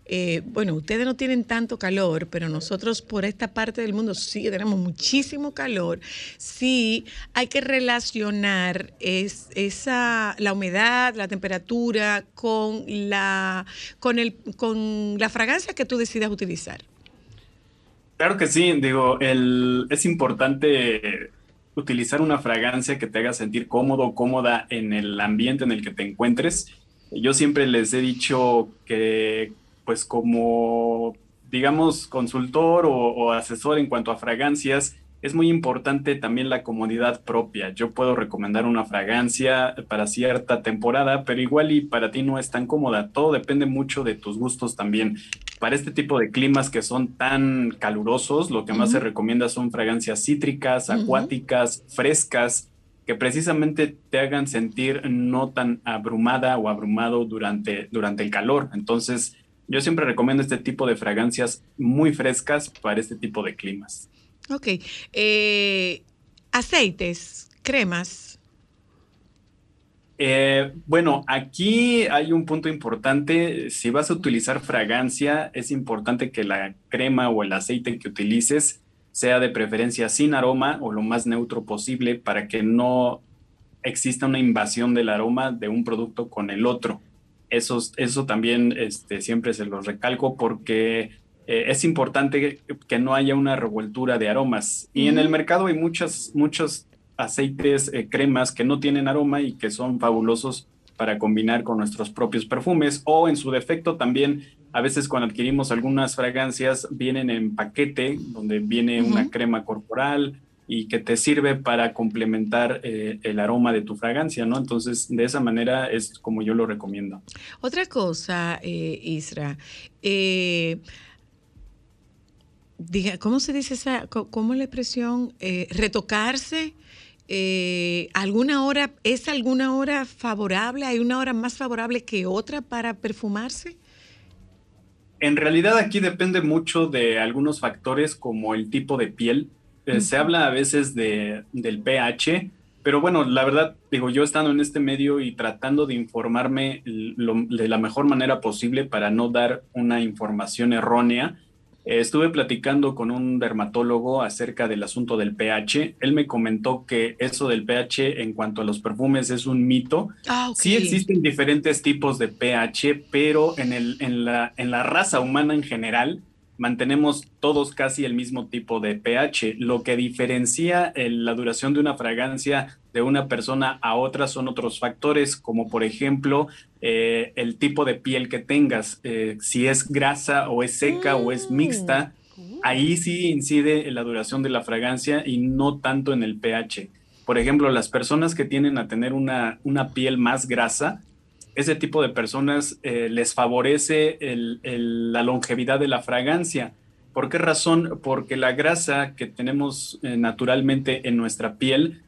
S1: eh, bueno, ustedes no tienen tanto calor, pero nosotros por esta parte del mundo sí tenemos muchísimo calor. Sí, hay que relacionar es, esa, la humedad, la temperatura con la, con, el, con la fragancia que tú decidas utilizar.
S12: Claro que sí, digo, el, es importante utilizar una fragancia que te haga sentir cómodo o cómoda en el ambiente en el que te encuentres. Yo siempre les he dicho que, pues como, digamos, consultor o, o asesor en cuanto a fragancias, es muy importante también la comodidad propia. Yo puedo recomendar una fragancia para cierta temporada, pero igual y para ti no es tan cómoda. Todo depende mucho de tus gustos también. Para este tipo de climas que son tan calurosos, lo que más se recomienda son fragancias cítricas, acuáticas, frescas, que precisamente te hagan sentir no tan abrumada o abrumado durante, durante el calor. Entonces, yo siempre recomiendo este tipo de fragancias muy frescas para este tipo de climas.
S1: Ok. Eh, aceites, cremas.
S12: Eh, bueno, aquí hay un punto importante. Si vas a utilizar fragancia, es importante que la crema o el aceite que utilices sea de preferencia sin aroma o lo más neutro posible para que no exista una invasión del aroma de un producto con el otro. Eso, eso también este, siempre se los recalco porque eh, es importante que no haya una revueltura de aromas. Y en el mercado hay muchos, muchos aceites, eh, cremas que no tienen aroma y que son fabulosos para combinar con nuestros propios perfumes o en su defecto también a veces cuando adquirimos algunas fragancias vienen en paquete donde viene una crema corporal y que te sirve para complementar eh, el aroma de tu fragancia, ¿no? Entonces, de esa manera es como yo lo recomiendo.
S1: Otra cosa, eh, Isra, eh, diga, ¿cómo se dice esa, cómo es la expresión? Eh, retocarse. eh, ¿Alguna hora, es alguna hora favorable? ¿Hay una hora más favorable que otra para perfumarse?
S12: En realidad aquí depende mucho de algunos factores como el tipo de piel. Eh, Se habla a veces de, del pH, pero bueno, la verdad, digo, yo estando en este medio y tratando de informarme lo- de la mejor manera posible para no dar una información errónea, estuve platicando con un dermatólogo acerca del asunto del pH. Él me comentó que eso del pH en cuanto a los perfumes es un mito.
S1: Ah.
S12: Sí existen diferentes tipos de pH, pero en, el, en, la, en la raza humana en general mantenemos todos casi el mismo tipo de pH. Lo que diferencia el- la duración de una fragancia de una persona a otra son otros factores, como por ejemplo eh, el tipo de piel que tengas, eh, si es grasa o es seca o es mixta. Ahí sí incide en la duración de la fragancia y no tanto en el pH. Por ejemplo, las personas que tienden a tener una, una piel más grasa, ese tipo de personas eh, les favorece el- el- la longevidad de la fragancia. ¿Por qué razón? Porque la grasa que tenemos eh, naturalmente en nuestra piel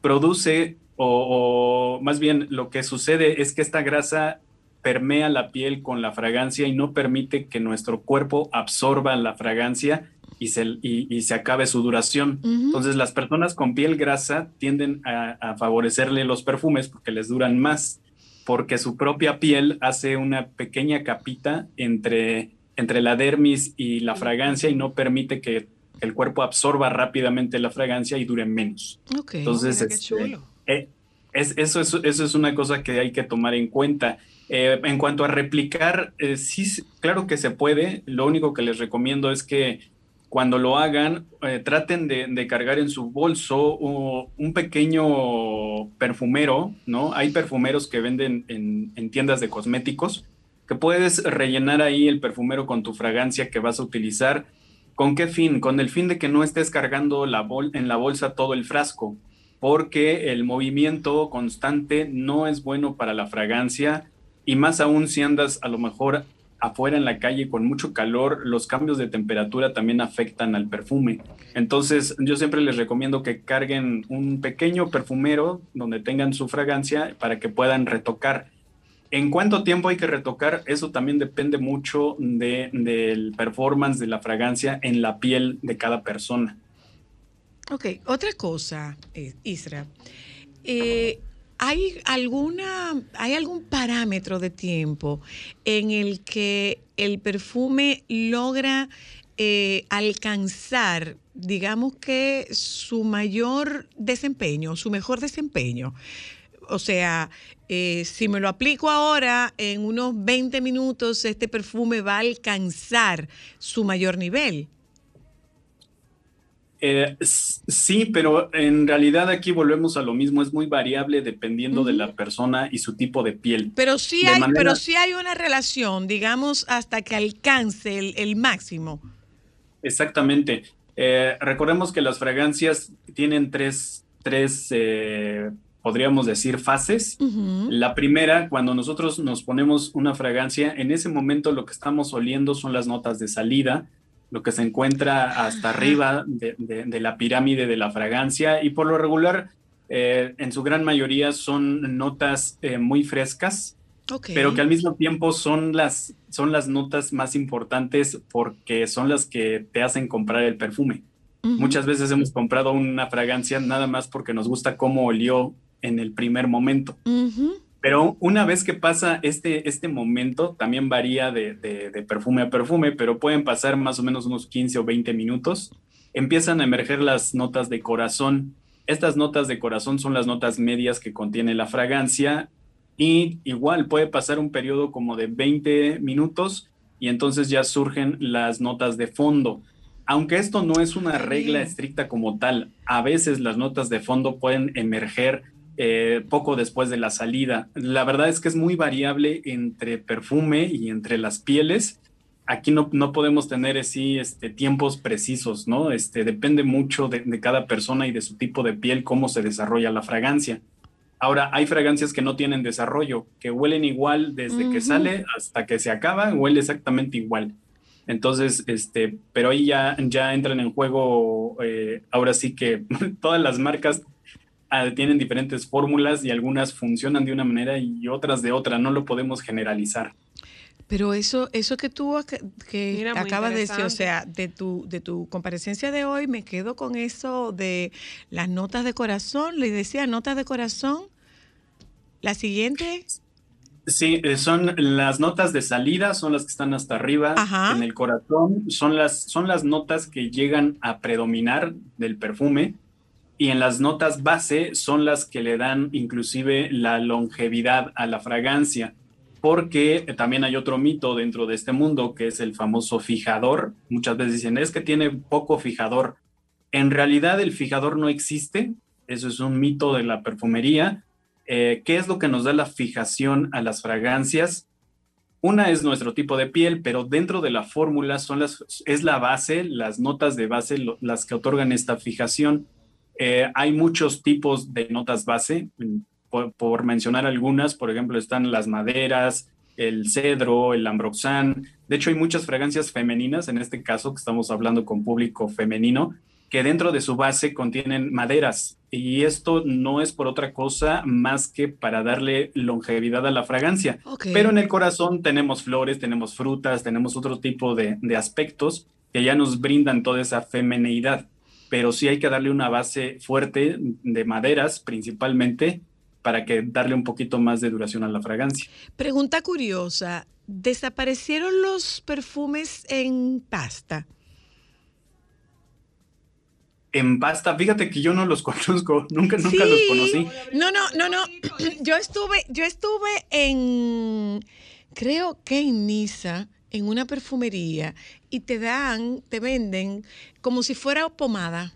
S12: produce, o, o más bien lo que sucede es que esta grasa permea la piel con la fragancia y no permite que nuestro cuerpo absorba la fragancia y se, y, y se acabe su duración. Entonces las personas con piel grasa tienden a, a favorecerle los perfumes porque les duran más, porque su propia piel hace una pequeña capita entre, entre la dermis y la fragancia y no permite que el cuerpo absorba rápidamente la fragancia y dure menos.
S1: Ok.
S12: Entonces, este,
S1: chulo.
S12: eh, es, eso, es, eso es una cosa que hay que tomar en cuenta. Eh, en cuanto a replicar, eh, sí, claro que se puede. Lo único que les recomiendo es que cuando lo hagan, eh, traten de, cargar en su bolso un pequeño perfumero, ¿no? Hay perfumeros que venden en, en tiendas de cosméticos que puedes rellenar ahí el perfumero con tu fragancia que vas a utilizar. ¿Con qué fin? Con el fin de que no estés cargando en la bolsa todo el frasco, porque el movimiento constante no es bueno para la fragancia y más aún si andas a lo mejor afuera en la calle con mucho calor, los cambios de temperatura también afectan al perfume. Entonces, yo siempre les recomiendo que carguen un pequeño perfumero donde tengan su fragancia para que puedan retocar. ¿En cuánto tiempo hay que retocar? Eso también depende mucho de, del performance de la fragancia en la piel de cada persona.
S1: Ok, otra cosa, eh, Isra. Eh, ¿hay, alguna, ¿Hay algún parámetro de tiempo en el que el perfume logra eh, alcanzar, digamos que, su mayor desempeño, su mejor desempeño? O sea, eh, si me lo aplico ahora, en unos 20 minutos este perfume va a alcanzar su mayor nivel.
S12: Eh, sí, pero en realidad aquí volvemos a lo mismo, es muy variable dependiendo de la persona y su tipo de piel.
S1: Pero sí
S12: De
S1: hay,
S12: manera-
S1: pero sí hay una relación, digamos, hasta que alcance el, el máximo.
S12: Exactamente. Eh, recordemos que las fragancias tienen tres, tres eh, podríamos decir, fases. La primera, cuando nosotros nos ponemos una fragancia, en ese momento lo que estamos oliendo son las notas de salida, lo que se encuentra hasta arriba de, de- de la pirámide de la fragancia. Y por lo regular, eh, en su gran mayoría son notas eh, muy frescas, pero que al mismo tiempo son las, son las notas más importantes porque son las que te hacen comprar el perfume. Muchas veces hemos comprado una fragancia nada más porque nos gusta cómo olió en el primer momento. Pero una vez que pasa este, este momento, también varía de, de- de perfume a perfume, pero pueden pasar más o menos unos 15 o 20 minutos, empiezan a emerger las notas de corazón. Estas notas de corazón son las notas medias que contiene la fragancia y igual puede pasar un periodo como de 20 minutos y entonces ya surgen las notas de fondo. Aunque esto no es una regla estricta como tal, a veces las notas de fondo pueden emerger eh, poco después de la salida. La verdad es que es muy variable entre perfume y entre las pieles. Aquí no, no podemos tener así este, tiempos precisos, ¿no? Este, depende mucho de, de cada persona y de su tipo de piel, cómo se desarrolla la fragancia. Ahora, hay fragancias que no tienen desarrollo, que huelen igual desde que sale hasta que se acaba, huele exactamente igual. Entonces, este, pero ahí ya, ya entran en juego, eh, ahora sí que [LAUGHS] todas las marcas tienen diferentes fórmulas y algunas funcionan de una manera y otras de otra, no lo podemos generalizar.
S1: Pero eso, eso que tú ac- que
S2: Mira,
S1: acabas de decir, o sea, de tu, de tu comparecencia de hoy, me quedo con eso de las notas de corazón. Le decía notas de corazón. La siguiente.
S12: Sí, eh, son las notas de salida, son las que están hasta arriba
S1: Ajá.
S12: en el corazón, son las, son las notas que llegan a predominar del perfume y en las notas base son las que le dan inclusive la longevidad a la fragancia, porque también hay otro mito dentro de este mundo que es el famoso fijador. Muchas veces dicen, es que tiene poco fijador. En realidad el fijador no existe, eso es un mito de la perfumería. Eh, ¿Qué es lo que nos da la fijación a las fragancias? Una es nuestro tipo de piel, pero dentro de la fórmula son las, es la base, las notas de base las que otorgan esta fijación. Eh, hay muchos tipos de notas base, por, por mencionar algunas, por ejemplo, están las maderas, el cedro, el ambroxan. De hecho, hay muchas fragancias femeninas, en este caso que estamos hablando con público femenino, que dentro de su base contienen maderas. Y esto no es por otra cosa más que para darle longevidad a la fragancia. Pero en el corazón tenemos flores, tenemos frutas, tenemos otro tipo de, de aspectos que ya nos brindan toda esa femineidad. Pero sí hay que darle una base fuerte de maderas principalmente para que darle un poquito más de duración a la fragancia.
S1: Pregunta curiosa. ¿Desaparecieron los perfumes en pasta?
S12: En pasta, fíjate que yo no los [LAUGHS] conozco, nunca, nunca los conocí.
S1: No, no, no, no. [CLEARS THROAT] Yo estuve, yo estuve en, creo que en Niza, en una perfumería, y te dan, te venden como si fuera pomada.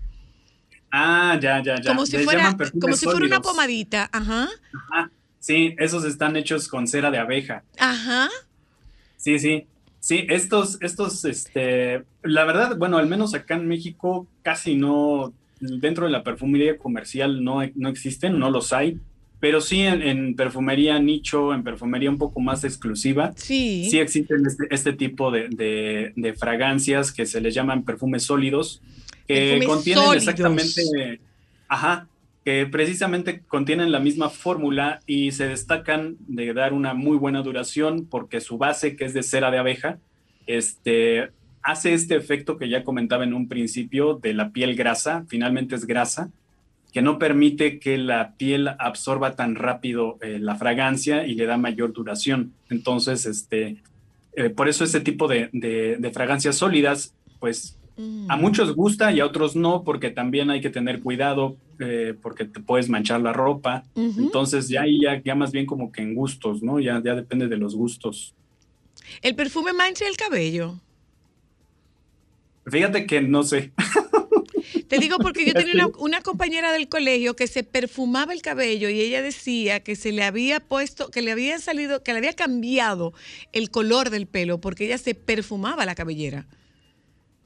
S12: Ah, ya, ya, ya.
S1: Como si
S12: Les
S1: fuera, como si fuera una pomadita. Ajá.
S12: Ajá. Sí, esos están hechos con cera de abeja.
S1: Ajá.
S12: Sí, sí. Sí, estos, estos, este, la verdad, bueno, al menos acá en México casi no, dentro de la perfumería comercial no, no existen, no los hay, pero sí en, en perfumería nicho, en perfumería un poco más exclusiva,
S1: Sí.
S12: sí existen este, este tipo de, de- de fragancias que se les llaman perfumes sólidos, que
S1: Perfumes
S12: contienen
S1: sólidos.
S12: exactamente, ajá, que precisamente contienen la misma fórmula y se destacan de dar una muy buena duración porque su base, que es de cera de abeja, este, hace este efecto que ya comentaba en un principio de la piel grasa, finalmente es grasa, que no permite que la piel absorba tan rápido eh, la fragancia y le da mayor duración. Entonces, este, eh, por eso ese tipo de, de- de fragancias sólidas, pues a muchos gusta y a otros no, porque también hay que tener cuidado, eh, porque te puedes manchar la ropa. Entonces ya ya, ya más bien como que en gustos, ¿no? Ya, ya depende de los gustos.
S1: El perfume mancha el cabello.
S12: Fíjate que no sé. [LAUGHS]
S1: Te digo porque yo [LAUGHS] tenía una, una compañera del colegio que se perfumaba el cabello y ella decía que se le había puesto, que le había salido, que le había cambiado el color del pelo porque ella se perfumaba la cabellera.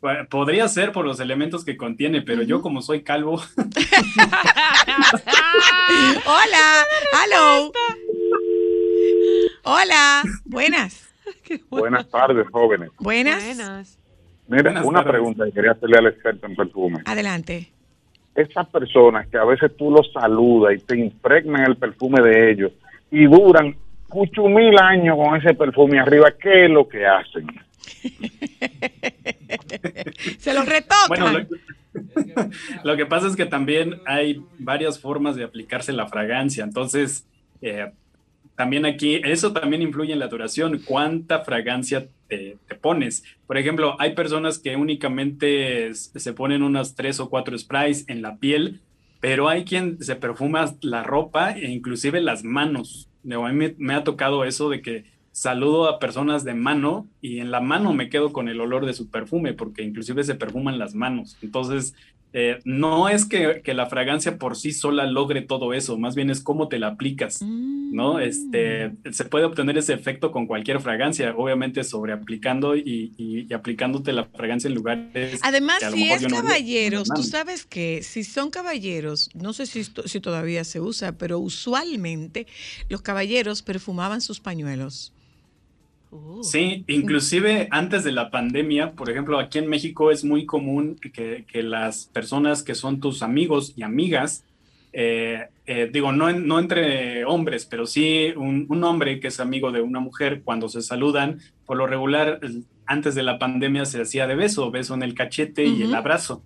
S12: Bueno, Podría ser por los elementos que contiene, pero yo como soy calvo, [LAUGHS]
S1: Hola, hello. Hola, buenas.
S13: Buenas tardes, jóvenes.
S1: Buenas.
S13: Mira,
S1: Buenas
S13: una
S1: tardes.
S13: pregunta que quería hacerle al experto en perfume.
S1: Adelante.
S13: Esas personas que a veces tú los saludas y te impregnan el perfume de ellos y duran mucho mil años con ese perfume arriba, ¿qué es lo que hacen? [LAUGHS]
S1: Se los retocan.
S12: Bueno, lo, [LAUGHS] lo que pasa es que también hay varias formas de aplicarse la fragancia. Entonces, eh, también aquí, eso también influye en la duración. ¿Cuánta fragancia te, pones? Por ejemplo, hay personas que únicamente se ponen unas tres o cuatro sprays en la piel, pero hay quien se perfuma la ropa e inclusive las manos. A mí me, me ha tocado eso de que saludo a personas de mano y en la mano me quedo con el olor de su perfume porque inclusive se perfuman las manos. Entonces, eh, no es que, que la fragancia por sí sola logre todo eso, más bien es cómo te la aplicas, ¿no? Este, se puede obtener ese efecto con cualquier fragancia, obviamente sobreaplicando y, y, y aplicándote la fragancia en lugares
S1: Además,
S12: que a lo
S1: si
S12: mejor
S1: es
S12: yo no haría.
S1: caballeros, tú sabes que si son caballeros, no sé si, si todavía se usa, pero usualmente los caballeros perfumaban sus pañuelos.
S12: Sí, inclusive antes de la pandemia, por ejemplo, aquí en México es muy común que, que las personas que son tus amigos y amigas, eh, eh, digo, no, en- no entre hombres, pero sí un, un hombre que es amigo de una mujer, cuando se saludan, por lo regular, antes de la pandemia se hacía de beso, beso en el cachete y el abrazo.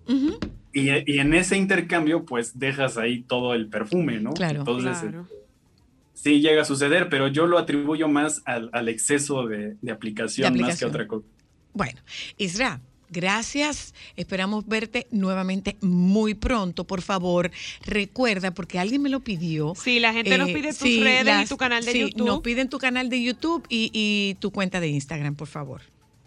S12: Y, y en ese intercambio, pues dejas ahí todo el perfume, ¿no?
S1: Claro.
S12: Entonces,
S1: Claro.
S12: eh, sí llega a suceder, pero yo lo atribuyo más al, al exceso de, de aplicación,
S1: De
S12: más que otra cosa.
S1: Bueno, Isra, gracias. Esperamos verte nuevamente muy pronto. Por favor, recuerda, porque alguien me lo pidió.
S2: Sí, la gente nos pide tus redes y tu canal de
S1: sí,
S2: YouTube.
S1: Nos piden tu canal de YouTube y, y tu cuenta de Instagram, por favor.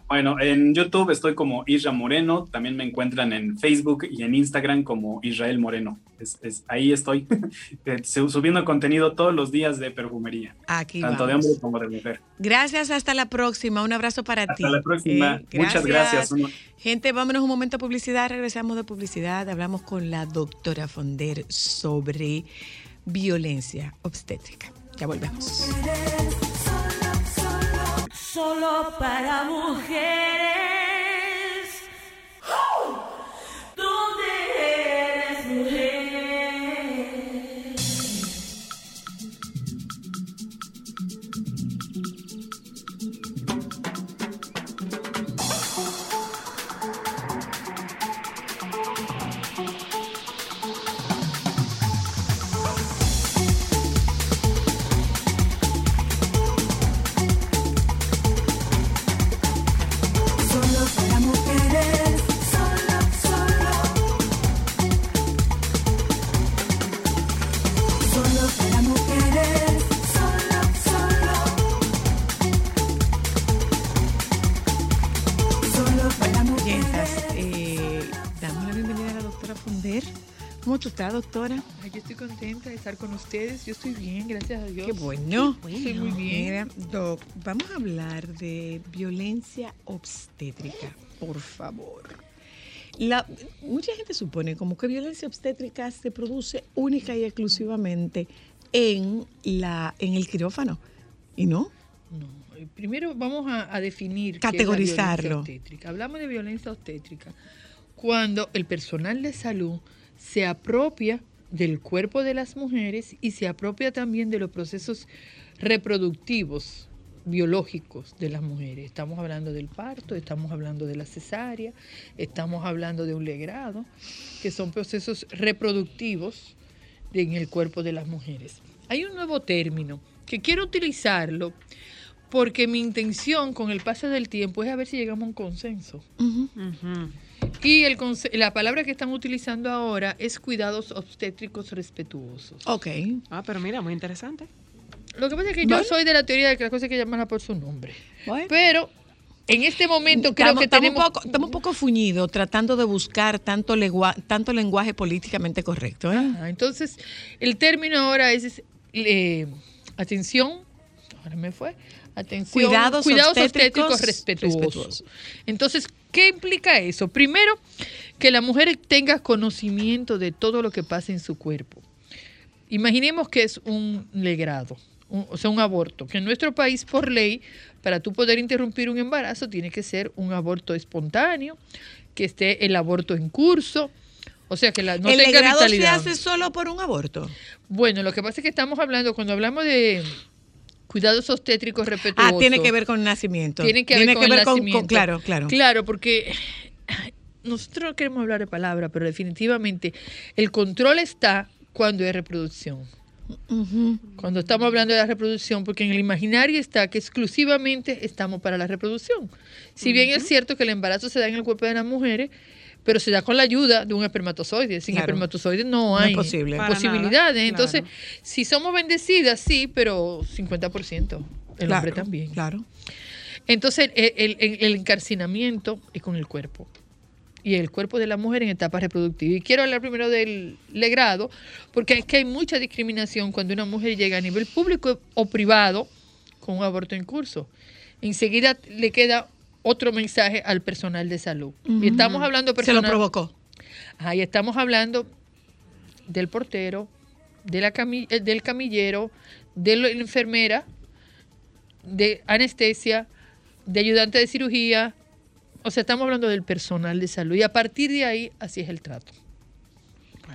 S12: Bueno, en YouTube estoy como Isra Moreno, también me encuentran en Facebook y en Instagram como Israel Moreno. Es, es- ahí estoy [LAUGHS] eh, su- subiendo contenido todos los días de perfumería,
S1: Aquí
S12: tanto de hombre como de mujer.
S1: Gracias, hasta la próxima. Un abrazo para ti.
S12: Hasta la próxima.
S1: Eh,
S12: Muchas gracias.
S1: Gente, vámonos un momento a publicidad. Regresamos de publicidad. Hablamos con la doctora Fonder sobre violencia obstétrica. Ya volvemos.
S7: Solo para mujeres.
S1: ¿Cómo tú estás, doctora?
S14: Ay, yo estoy contenta de estar con ustedes. Yo estoy bien, gracias a Dios.
S1: Qué bueno.
S14: Estoy muy bien.
S1: Mira, Doc, vamos a hablar de violencia obstétrica, por favor. La, mucha gente supone como que violencia obstétrica se produce única y exclusivamente en, la, en el quirófano. ¿Y no?
S14: Eh, Primero vamos a, a definir qué es la
S1: Categorizarlo.
S14: Hablamos de violencia obstétrica cuando el personal de salud se apropia del cuerpo de las mujeres y se apropia también de los procesos reproductivos biológicos de las mujeres. Estamos hablando del parto, estamos hablando de la cesárea, estamos hablando de un legrado, que son procesos reproductivos en el cuerpo de las mujeres. Hay un nuevo término que quiero utilizarlo porque mi intención con el paso del tiempo es a ver si llegamos a un consenso. Y el la palabra que están utilizando ahora es cuidados obstétricos respetuosos.
S1: Ok.
S2: Ah, pero mira, muy interesante.
S14: Lo que pasa es que yo
S2: Bueno.
S14: soy de la teoría de que las cosas hay que llamarlas por su nombre. Pero En este momento creo
S1: Estamos,
S14: que
S1: estamos
S14: tenemos...
S1: un poco, estamos un poco fuñidos tratando de buscar tanto, legua- tanto lenguaje políticamente correcto. ¿eh?
S14: Ah, entonces, el término ahora es, es, eh, atención, ahora me fue, atención,
S1: Cuidados obstétricos
S14: respetuosos.
S1: respetuosos.
S14: Entonces, ¿qué implica eso? Primero, que la mujer tenga conocimiento de todo lo que pasa en su cuerpo. Imaginemos que es un legrado, un- o sea, un aborto, que en nuestro país, por ley, para tú poder interrumpir un embarazo, tiene que ser un aborto espontáneo, que esté el aborto en curso, o sea, que la, no
S1: ¿El
S14: tenga
S1: legrado se
S14: vitalidad.
S1: hace solo por un aborto?
S14: Bueno, lo que pasa es que estamos hablando, cuando hablamos de cuidados obstétricos respetuosos.
S1: Ah, tiene que ver con nacimiento.
S14: Tiene que ver con el
S1: con-
S14: nacimiento.
S1: claro, claro.
S14: Claro, porque nosotros no queremos hablar de palabra, pero definitivamente el control está cuando hay reproducción. Cuando estamos hablando de la reproducción, porque en el imaginario está que exclusivamente estamos para la reproducción. Si bien es cierto que el embarazo se da en el cuerpo de las mujeres, pero se da con la ayuda de un espermatozoide. Sin
S1: Claro.
S14: espermatozoide no hay
S1: posible.
S14: Posibilidades.
S1: nada,
S14: Entonces,
S1: claro.
S14: si somos bendecidas, sí, pero 50%. El
S1: Claro,
S14: hombre también.
S1: Claro.
S14: Entonces, el- el encarcinamiento es con el cuerpo. Y el cuerpo de la mujer en etapa reproductiva. Y quiero hablar primero del legrado, porque es que hay mucha discriminación cuando una mujer llega a nivel público o privado con un aborto en curso. Enseguida le queda otro mensaje al personal de salud. Y estamos hablando de
S1: Se lo
S14: personal.
S1: provocó.
S14: Ahí estamos hablando del portero, de la cami- eh, del camillero, de la enfermera, de anestesia, de ayudante de cirugía. O sea, estamos hablando del personal de salud. Y a partir de ahí, así es el trato.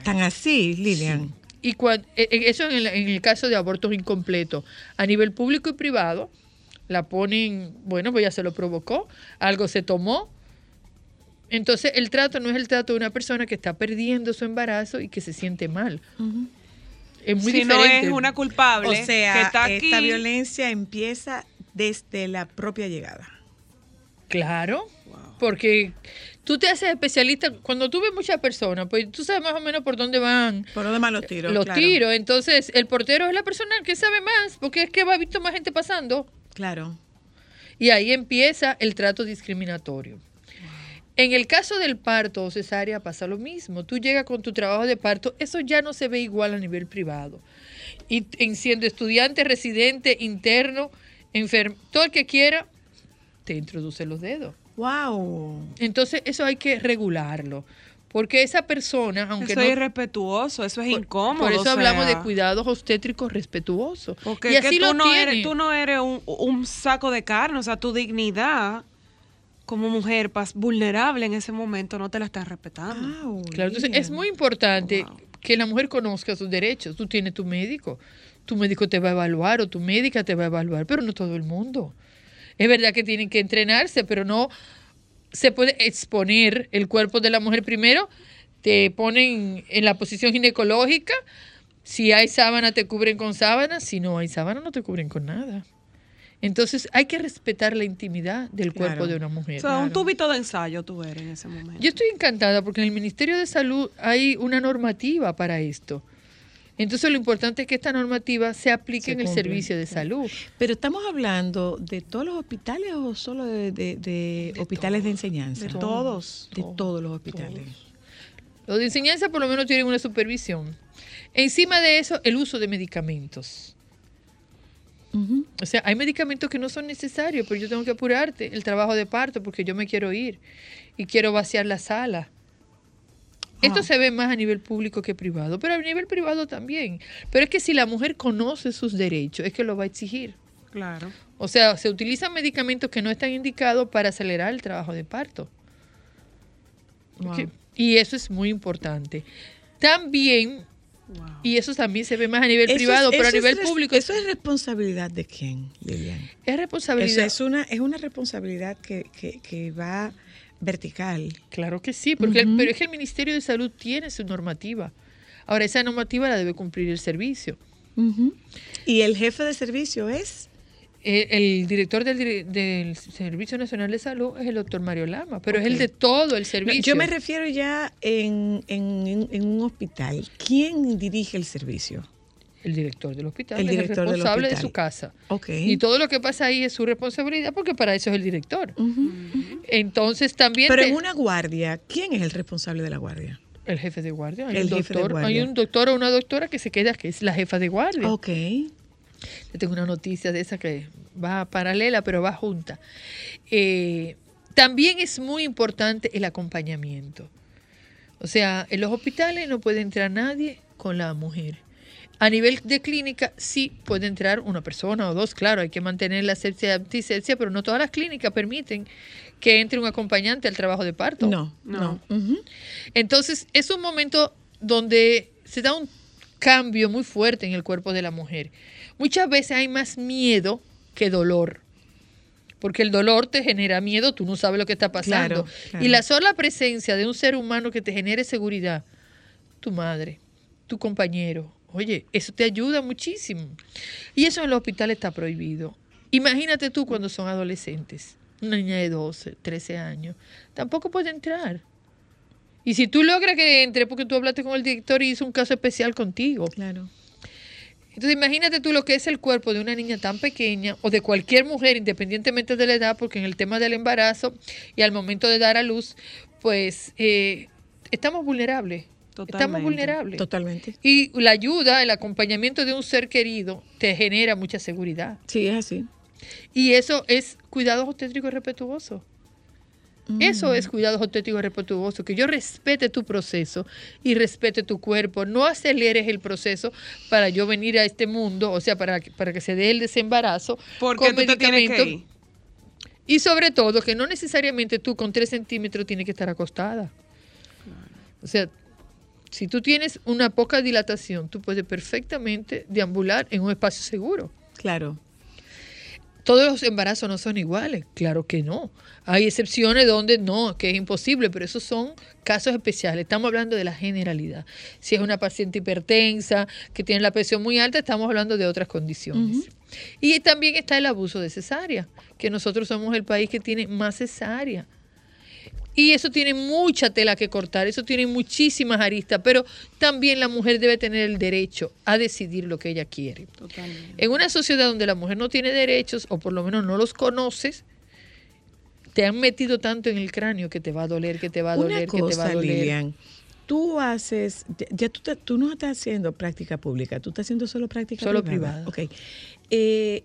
S1: Tan así, Lilian.
S14: Y cuan- eh, eh, eso en el, en el caso de abortos incompletos. A nivel público y privado, la ponen, bueno, pues ya se lo provocó, algo se tomó. Entonces, el trato no es el trato de una persona que está perdiendo su embarazo y que se siente mal. Es muy
S2: Si no es una culpable
S1: O sea,
S2: que está
S1: esta
S2: aquí.
S1: violencia empieza desde la propia llegada.
S14: Claro, porque tú te haces especialista, cuando tú ves muchas personas, pues tú sabes más o menos por dónde van
S1: Por dónde van los tiros.
S14: los
S1: claro.
S14: tiros. Entonces, el portero es la persona que sabe más, porque es que va visto más gente pasando.
S1: Claro.
S14: Y ahí empieza el trato discriminatorio. En el caso del parto o cesárea pasa lo mismo. Tú llegas con tu trabajo de parto, eso ya no se ve igual a nivel privado. Y en siendo estudiante, residente, interno, enfermo, todo el que quiera, te introduce los dedos.
S1: Wow.
S14: Entonces, eso hay que regularlo. Porque esa persona, aunque
S2: eso
S14: no.
S2: es irrespetuoso, eso es incómodo.
S14: Por eso
S2: o sea,
S14: hablamos de cuidados obstétricos respetuosos.
S2: Porque
S14: y
S2: es que
S14: así
S2: tú
S14: lo
S2: no, eres, tú no eres un, un saco de carne, o sea, tu dignidad como mujer pas- vulnerable en ese momento no te la estás respetando.
S14: Claro, entonces es muy importante que la mujer conozca sus derechos. Tú tienes tu médico, tu médico te va a evaluar o tu médica te va a evaluar, pero no todo el mundo. Es verdad que tienen que entrenarse, pero no se puede exponer el cuerpo de la mujer primero. Te ponen en la posición ginecológica. Si hay sábana, te cubren con sábana. Si no hay sábana, no te cubren con nada. Entonces hay que respetar la intimidad del cuerpo de una mujer.
S2: O sea, un tubito de ensayo tú eres en ese momento.
S14: Yo estoy encantada porque en el Ministerio de Salud hay una normativa para esto. Entonces lo importante es que esta normativa se aplique
S1: Se
S14: en el servicio de salud.
S1: Pero estamos hablando de todos los hospitales o solo de, de- de hospitales de enseñanza.
S14: De todos.
S1: De todos los hospitales.
S14: Los de enseñanza por lo menos tienen una supervisión. Encima de eso, el uso de medicamentos. O sea, hay medicamentos que no son necesarios, pero yo tengo que apurarte el trabajo de parto porque yo me quiero ir y quiero vaciar la sala. Esto se ve más a nivel público que privado, pero a nivel privado también. Pero es que si la mujer conoce sus derechos, es que lo va a exigir.
S2: Claro.
S14: O sea, se utilizan medicamentos que no están indicados para acelerar el trabajo de parto.
S1: Wow.
S14: Y eso es muy importante. También, y eso también se ve más a nivel
S1: Eso es-
S14: privado, pero a
S1: es
S14: nivel público
S1: ¿Eso es responsabilidad de quién, Lilian?
S14: es responsabilidad.
S1: Eso es una, es una responsabilidad que, que, que va vertical.
S14: Claro que sí, porque el- pero es que el Ministerio de Salud tiene su normativa. Ahora, esa normativa la debe cumplir el servicio.
S1: ¿Y el jefe de servicio es?
S14: Eh, el director del, Servicio Nacional de Salud es el doctor Mario Lama, pero es el de todo el
S1: No,
S14: servicio.
S1: yo me refiero ya en, en, en- en un hospital. ¿Quién dirige el servicio?
S14: El director del hospital
S1: El
S14: es el
S1: director del
S14: responsable de su casa. Y todo lo que pasa ahí es su responsabilidad porque para eso es el director. Entonces también...
S1: Pero
S14: te-
S1: en una guardia, ¿quién es el responsable de la guardia?
S14: El jefe de guardia. Hay,
S1: El
S14: un
S1: jefe de
S14: doctor, hay un doctor o una doctora que se queda, que es la jefa de guardia.
S1: Ok.
S14: Yo tengo una noticia de esa que va paralela, pero va junta. Eh, también es muy importante el acompañamiento. O sea, en los hospitales no puede entrar nadie con la mujer. A nivel de clínica sí puede entrar una persona o dos, claro, hay que mantener la asepsia y antisepsia, pero no todas las clínicas permiten que entre un acompañante al trabajo de parto.
S1: No, no.
S14: Entonces, es un momento donde se da un cambio muy fuerte en el cuerpo de la mujer. Muchas veces hay más miedo que dolor. Porque el dolor te genera miedo, tú no sabes lo que está pasando.
S1: Claro, claro.
S14: Y la sola presencia de un ser humano que te genere seguridad, tu madre, tu compañero, oye, eso te ayuda muchísimo. Y eso en los hospitales está prohibido. Imagínate tú cuando son adolescentes, una niña de 12, 13 años, tampoco puede entrar. Y si tú logras que entre, porque tú hablaste con el director y hizo un caso especial contigo.
S1: Claro.
S14: Entonces imagínate tú lo que es el cuerpo de una niña tan pequeña o de cualquier mujer, independientemente de la edad, porque en el tema del embarazo y al momento de dar a luz, pues eh, estamos vulnerables. Estamos vulnerables.
S1: Totalmente.
S14: Y la ayuda, el acompañamiento de un ser querido te genera mucha seguridad.
S1: Sí, es así.
S14: Y eso es cuidado obstétrico y respetuoso. Eso es cuidado obstétrico y respetuoso, que yo respete tu proceso y respete tu cuerpo. No aceleres el proceso para yo venir a este mundo, o sea, para, que- para que se dé el desembarazo.
S2: Porque
S14: con
S2: tú te tienes que
S14: medicamentos. Y sobre todo, que no necesariamente tú con 3 centímetros tienes que estar acostada. O sea, si tú tienes una poca dilatación, tú puedes perfectamente deambular en un espacio seguro.
S1: Claro.
S14: Todos los embarazos no son iguales, claro que no. Hay excepciones donde no, que es imposible, pero esos son casos especiales. Estamos hablando de la generalidad. Si es una paciente hipertensa, que tiene la presión muy alta, estamos hablando de otras condiciones. Y también está el abuso de cesárea, que nosotros somos el país que tiene más cesárea. Y eso tiene mucha tela que cortar, eso tiene muchísimas aristas, pero también la mujer debe tener el derecho a decidir lo que ella quiere. En una sociedad donde la mujer no tiene derechos, o por lo menos no los conoces, te han metido tanto en el cráneo que te va a doler, que te va a doler,
S1: Una
S14: que te va a
S1: cosa,
S14: doler.
S1: Lilian. Tú haces, ya- ya tú, te- tú no estás haciendo práctica pública, tú estás haciendo solo práctica
S14: Solo
S1: privada.
S14: privada.
S1: Ok. Eh,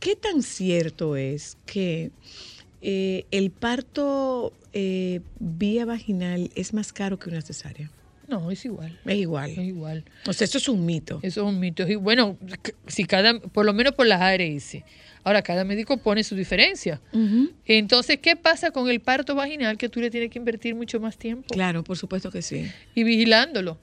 S1: ¿Qué tan cierto es que eh, el parto eh, vía vaginal es más caro que una cesárea?
S14: No, es igual.
S1: Es igual.
S14: Es igual.
S1: O sea, eso es un mito.
S14: Eso es un mito. Y bueno, si cada, por lo menos por las ARS. Ahora, cada médico pone su diferencia. Entonces, ¿qué pasa con el parto vaginal? Que tú le tienes que invertir mucho más tiempo.
S1: Claro, por supuesto que sí.
S14: Y vigilándolo.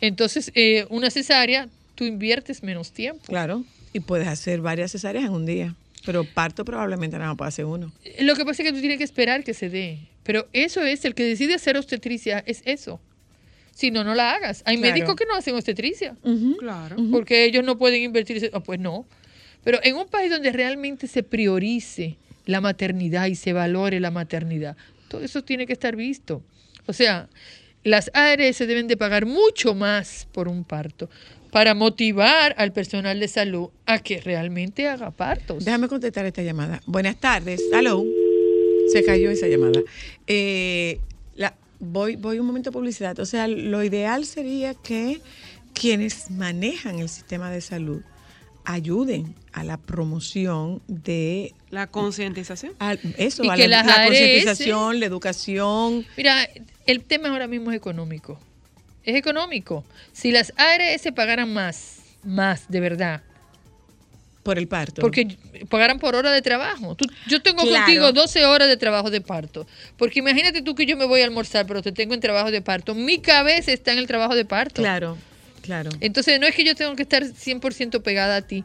S14: Entonces, eh, una cesárea, tú inviertes menos tiempo.
S1: Claro. Y puedes hacer varias cesáreas en un día. Pero parto probablemente nada más puede hacer uno.
S14: Lo que pasa es que tú tienes que esperar que se dé. Pero eso es, el que decide hacer obstetricia es eso. Si no, no la hagas. Hay
S1: Claro.
S14: médicos que no hacen obstetricia.
S2: Claro.
S14: Porque ellos no pueden invertir. ese- ah, pues no. Pero en un país donde realmente se priorice la maternidad y se valore la maternidad, todo eso tiene que estar visto. O sea, las ARS deben de pagar mucho más por un parto para motivar al personal de salud a que realmente haga partos.
S1: Déjame contestar esta llamada. Buenas tardes. Hello. Se cayó esa llamada. Eh, la, voy, voy un momento a publicidad. O sea, lo ideal sería que quienes manejan el sistema de salud ayuden a la promoción de
S2: La concientización.
S1: eso,
S14: Y
S1: a
S14: que
S1: la,
S14: las
S1: la concientización, la educación.
S14: Mira, el tema ahora mismo es económico. Es económico. Si las ARS pagaran más, más de verdad,
S1: por el parto.
S14: porque pagaran por hora de trabajo. Tú- yo tengo
S1: Claro.
S14: contigo 12 horas de trabajo de parto. Porque imagínate tú que yo me voy a almorzar, pero te tengo en trabajo de parto. Mi cabeza está en el trabajo de parto.
S1: Claro, claro.
S14: Entonces no es que yo tengo que estar 100% pegada a ti,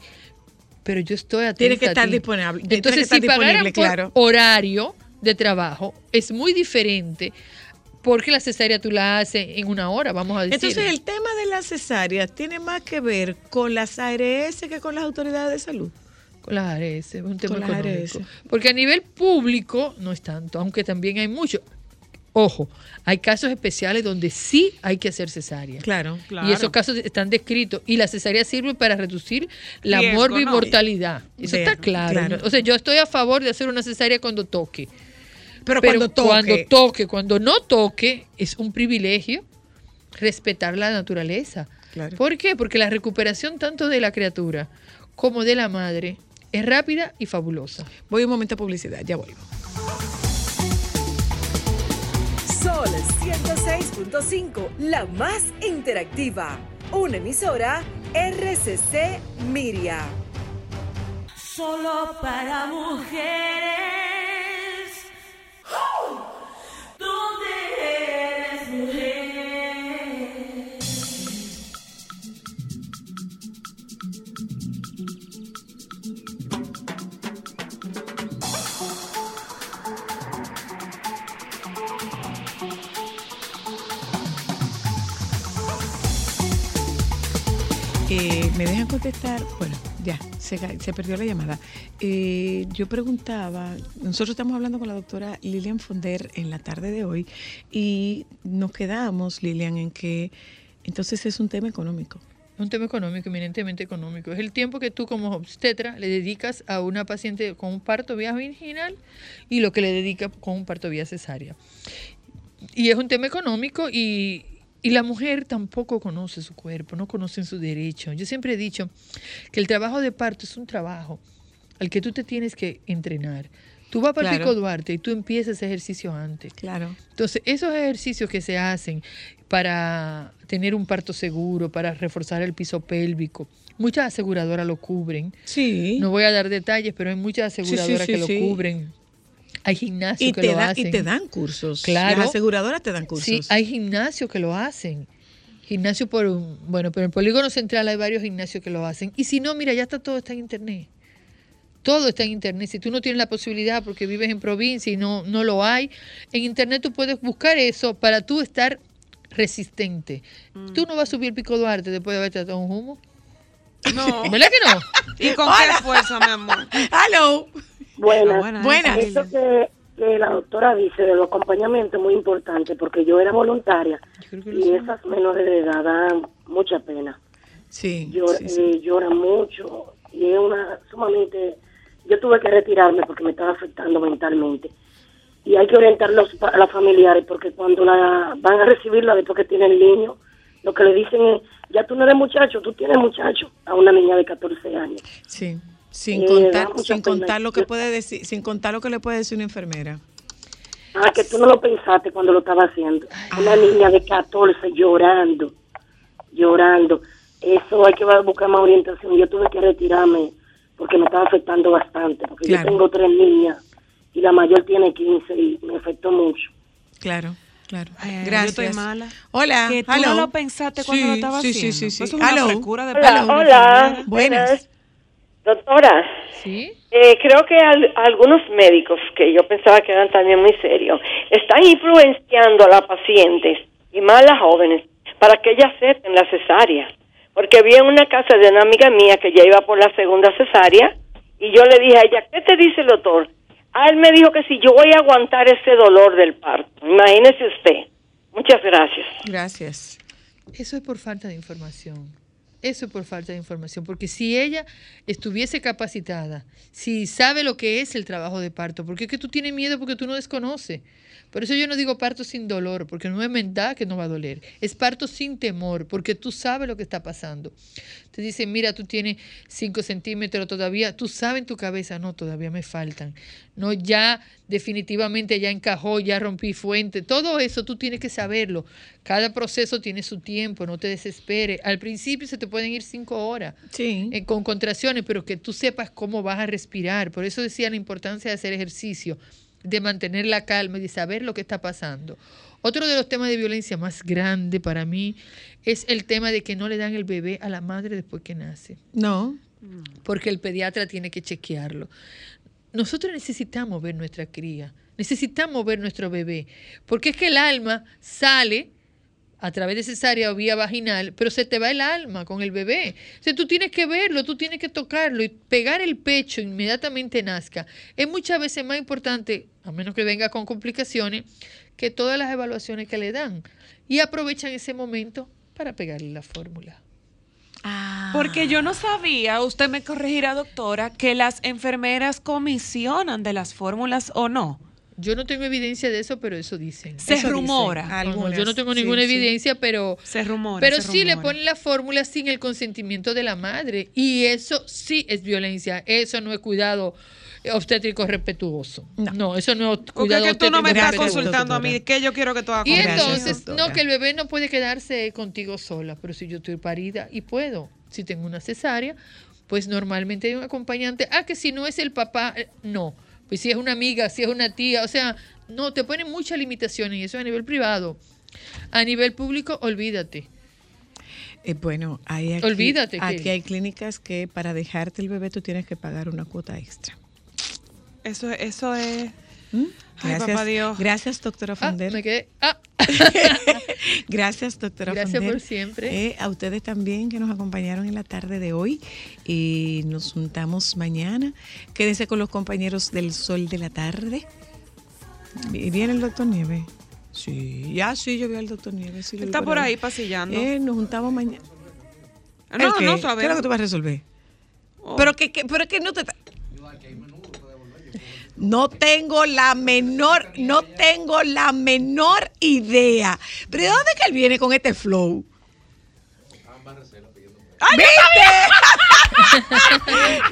S14: pero yo estoy atenta
S1: Tiene que
S14: a
S1: estar
S14: ti.
S1: disponible. tiene que
S14: Entonces,
S1: estar
S14: si pagaran por
S1: claro.
S14: horario de trabajo, es muy diferente porque la cesárea tú la haces en una hora, vamos a decir.
S1: Entonces, el tema de las cesáreas tiene más que ver con las ARS que con las autoridades de salud.
S14: Con las ARS, es un tema
S1: Con las
S14: económico.
S1: ARS.
S14: Porque a nivel público no es tanto, aunque también hay mucho. Ojo, hay casos especiales donde sí hay que hacer cesárea.
S1: Claro,
S14: Y esos casos están descritos. Y la cesárea sirve para reducir la
S1: Riesgo,
S14: morbi
S1: ¿no?
S14: Eso está claro.
S1: claro.
S14: O sea, yo estoy a favor de hacer una cesárea cuando toque.
S1: Pero cuando toque.
S14: Cuando toque, cuando no toque, es un privilegio respetar la naturaleza.
S1: Claro.
S14: ¿Por qué? Porque la recuperación tanto de la criatura como de la madre es rápida y fabulosa.
S1: Voy un momento a publicidad, ya vuelvo.
S15: Sol 106.5, la más interactiva. Una emisora RCC Miria.
S7: Solo para mujeres.
S1: Eh, ¿Me dejan contestar? Bueno, ya, se, se perdió la llamada. Eh, yo preguntaba, nosotros estamos hablando con la doctora Lilian Fonder en la tarde de hoy y nos quedamos, Lilian, en que entonces es un tema económico.
S14: Un tema económico, eminentemente económico. Es el tiempo que tú como obstetra le dedicas a una paciente con un parto vía vaginal y lo que le dedica con un parto vía cesárea. Y es un tema económico y, y la mujer tampoco conoce su cuerpo, no conoce su derecho. Yo siempre he dicho que el trabajo de parto es un trabajo al que tú te tienes que entrenar. Tú vas para
S1: Claro.
S14: Pico Duarte y tú empiezas ese ejercicio antes.
S1: Claro.
S14: Entonces, esos ejercicios que se hacen para tener un parto seguro, para reforzar el piso pélvico, muchas aseguradoras lo cubren.
S1: Sí.
S14: No voy a dar detalles, pero hay muchas
S1: Sí, sí,
S14: aseguradoras
S1: sí,
S14: que lo cubren. Hay gimnasios
S1: Y
S14: que
S1: te,
S14: lo
S1: da-
S14: hacen.
S1: y te dan cursos.
S14: Claro.
S1: Las aseguradoras te dan cursos.
S14: Sí, hay gimnasios que lo hacen. Gimnasio por un, bueno, pero en el polígono central hay varios gimnasios que lo hacen. Y si no, mira, ya está todo está en internet. Todo está en internet. Si tú no tienes la posibilidad porque vives en provincia y no, no lo hay, en internet tú puedes buscar eso para tú estar resistente. Tú no vas a subir pico Duarte después de haberte dado un humo.
S3: No.
S14: ¿Verdad que no? [LAUGHS]
S3: ¿Y con qué fuerza, mi amor?
S1: ¡Hello!
S16: Buenas.
S3: Buenas.
S16: Eso que, que la doctora dice de los acompañamientos es muy importante porque yo era voluntaria y esas menores de edad dan mucha pena.
S1: Sí.
S16: Llor-
S1: sí, sí.
S16: eh, lloran mucho y es una sumamente... Yo tuve que retirarme porque me estaba afectando mentalmente. Y hay que orientarlos pa- a las familiares porque cuando la van a recibirla después que tienen el niño, lo que le dicen es, ya tú no eres muchacho, tú tienes muchacho a una niña de 14 años.
S1: Sí. Sin
S16: Eh,
S1: contar, sin contar lo que
S16: Yo-
S1: puede decir, sin contar lo que le puede decir una enfermera.
S16: Ah, que tú no lo pensaste cuando lo estaba haciendo. Una niña de 14 llorando, llorando. Eso hay que buscar más orientación. Yo tuve que retirarme porque me estaba afectando bastante. Porque
S1: Claro.
S16: yo tengo tres niñas y la mayor tiene 15 y me afectó mucho.
S1: Claro, claro.
S3: Ay, yo
S1: Gracias.
S3: estoy mala.
S1: Hola.
S3: Que tú
S1: hello.
S3: no lo pensaste cuando
S1: Sí,
S3: lo estabas
S1: sí, sí,
S3: haciendo.
S1: sí, sí.
S3: Pues es una
S1: Hello. Hola,
S3: de
S17: hola.
S1: Buenas.
S17: Doctora,
S14: ¿Sí?
S17: eh, creo que al- algunos médicos, que yo pensaba que eran también muy serios, están influenciando a las pacientes y más a las jóvenes para que ellas acepten la cesárea. Porque vi en una casa de una amiga mía que ya iba por la segunda cesárea y yo le dije a ella, ¿qué te dice el doctor? Ah, él me dijo que si yo voy a aguantar ese dolor del parto. Imagínese usted. Muchas gracias.
S1: Gracias.
S14: Eso es por falta de información. Eso es por falta de información. Porque si ella estuviese capacitada, si sabe lo que es el trabajo de parto, porque es que tú tienes miedo porque tú no desconoces. Por eso yo no digo parto sin dolor, porque no es verdad que no va a doler. Es parto sin temor, porque tú sabes lo que está pasando. Te dicen, mira, tú tienes 5 centímetros todavía, tú sabes en tu cabeza, no, todavía me faltan. No, ya definitivamente ya encajó, ya rompí fuente. Todo eso tú tienes que saberlo. Cada proceso tiene su tiempo, no te desesperes. Al principio se te pueden ir cinco horas
S1: Sí.
S14: eh, con contracciones, pero que tú sepas cómo vas a respirar. Por eso decía la importancia de hacer ejercicio, de mantener la calma y de saber lo que está pasando. Otro de los temas de violencia más grande para mí es el tema de que no le dan el bebé a la madre después que nace
S1: No.
S14: porque el pediatra tiene que chequearlo. Nosotros necesitamos ver nuestra cría, necesitamos ver nuestro bebé, porque es que el alma sale a través de cesárea o vía vaginal, pero se te va el alma con el bebé. O sea, tú tienes que verlo, tú tienes que tocarlo y pegar el pecho inmediatamente nazca. Es muchas veces más importante, a menos que venga con complicaciones, que todas las evaluaciones que le dan y aprovechan ese momento para pegarle la fórmula.
S2: Porque yo no sabía, usted me corregirá, doctora, que las enfermeras comisionan de las fórmulas o no.
S14: Yo no tengo evidencia de eso, pero eso dicen.
S2: Se
S14: Eso
S2: rumora.
S14: dicen. No, no,
S2: Algunas,
S14: yo no tengo ninguna
S2: sí.
S14: evidencia, pero
S2: Se rumora.
S14: pero
S2: se
S14: sí le ponen la fórmula sin el consentimiento de la madre y eso sí es violencia. Eso no es cuidado obstétrico respetuoso. No, eso no es
S2: Porque
S14: cuidado
S2: es que tú no me estás consultando a mí, que yo quiero que tú hagas
S14: Y entonces, no, que el bebé no puede quedarse contigo sola, pero si yo estoy parida y puedo, si tengo una cesárea, pues normalmente hay un acompañante. Ah, que si no es el papá, eh, no. Pues si es una amiga, si es una tía, o sea, no, te ponen muchas limitaciones y eso a nivel privado. A nivel público, olvídate.
S1: Eh, bueno, hay aquí,
S14: Olvídate que-
S1: aquí hay clínicas que para dejarte el bebé tú tienes que pagar una cuota extra.
S2: Eso, eso es. Ay,
S1: Gracias,
S2: papá Dios.
S1: gracias doctora Fonder.
S14: me quedé. Ah. [LAUGHS]
S1: gracias, doctora
S14: Gracias
S1: Fonder.
S14: por siempre.
S1: Eh, a ustedes también que nos acompañaron en la tarde de hoy. Y nos juntamos mañana. Quédense con los compañeros del sol de la tarde. ¿Y ¿Viene el doctor Nieves? Sí, ya sí, yo vi al doctor Nieves. sí
S2: Está por ahí pasillando.
S1: Eh, nos juntamos mañana.
S2: No,
S1: ¿El qué?
S2: no
S1: ¿Qué es lo que tú vas a resolver?
S2: Oh.
S1: Pero que, que- pero que no te... No tengo la menor, no tengo la menor idea. Pero ¿de dónde que él viene con este flow? ¿Viste?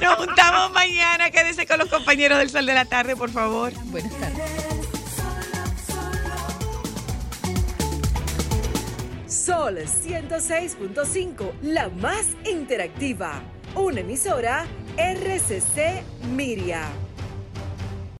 S1: [LAUGHS] Nos juntamos mañana. Quédese con los compañeros del Sol de la Tarde, por favor.
S14: Buenas tardes.
S15: Sol 106.5, la más interactiva. Una emisora RCC Miria.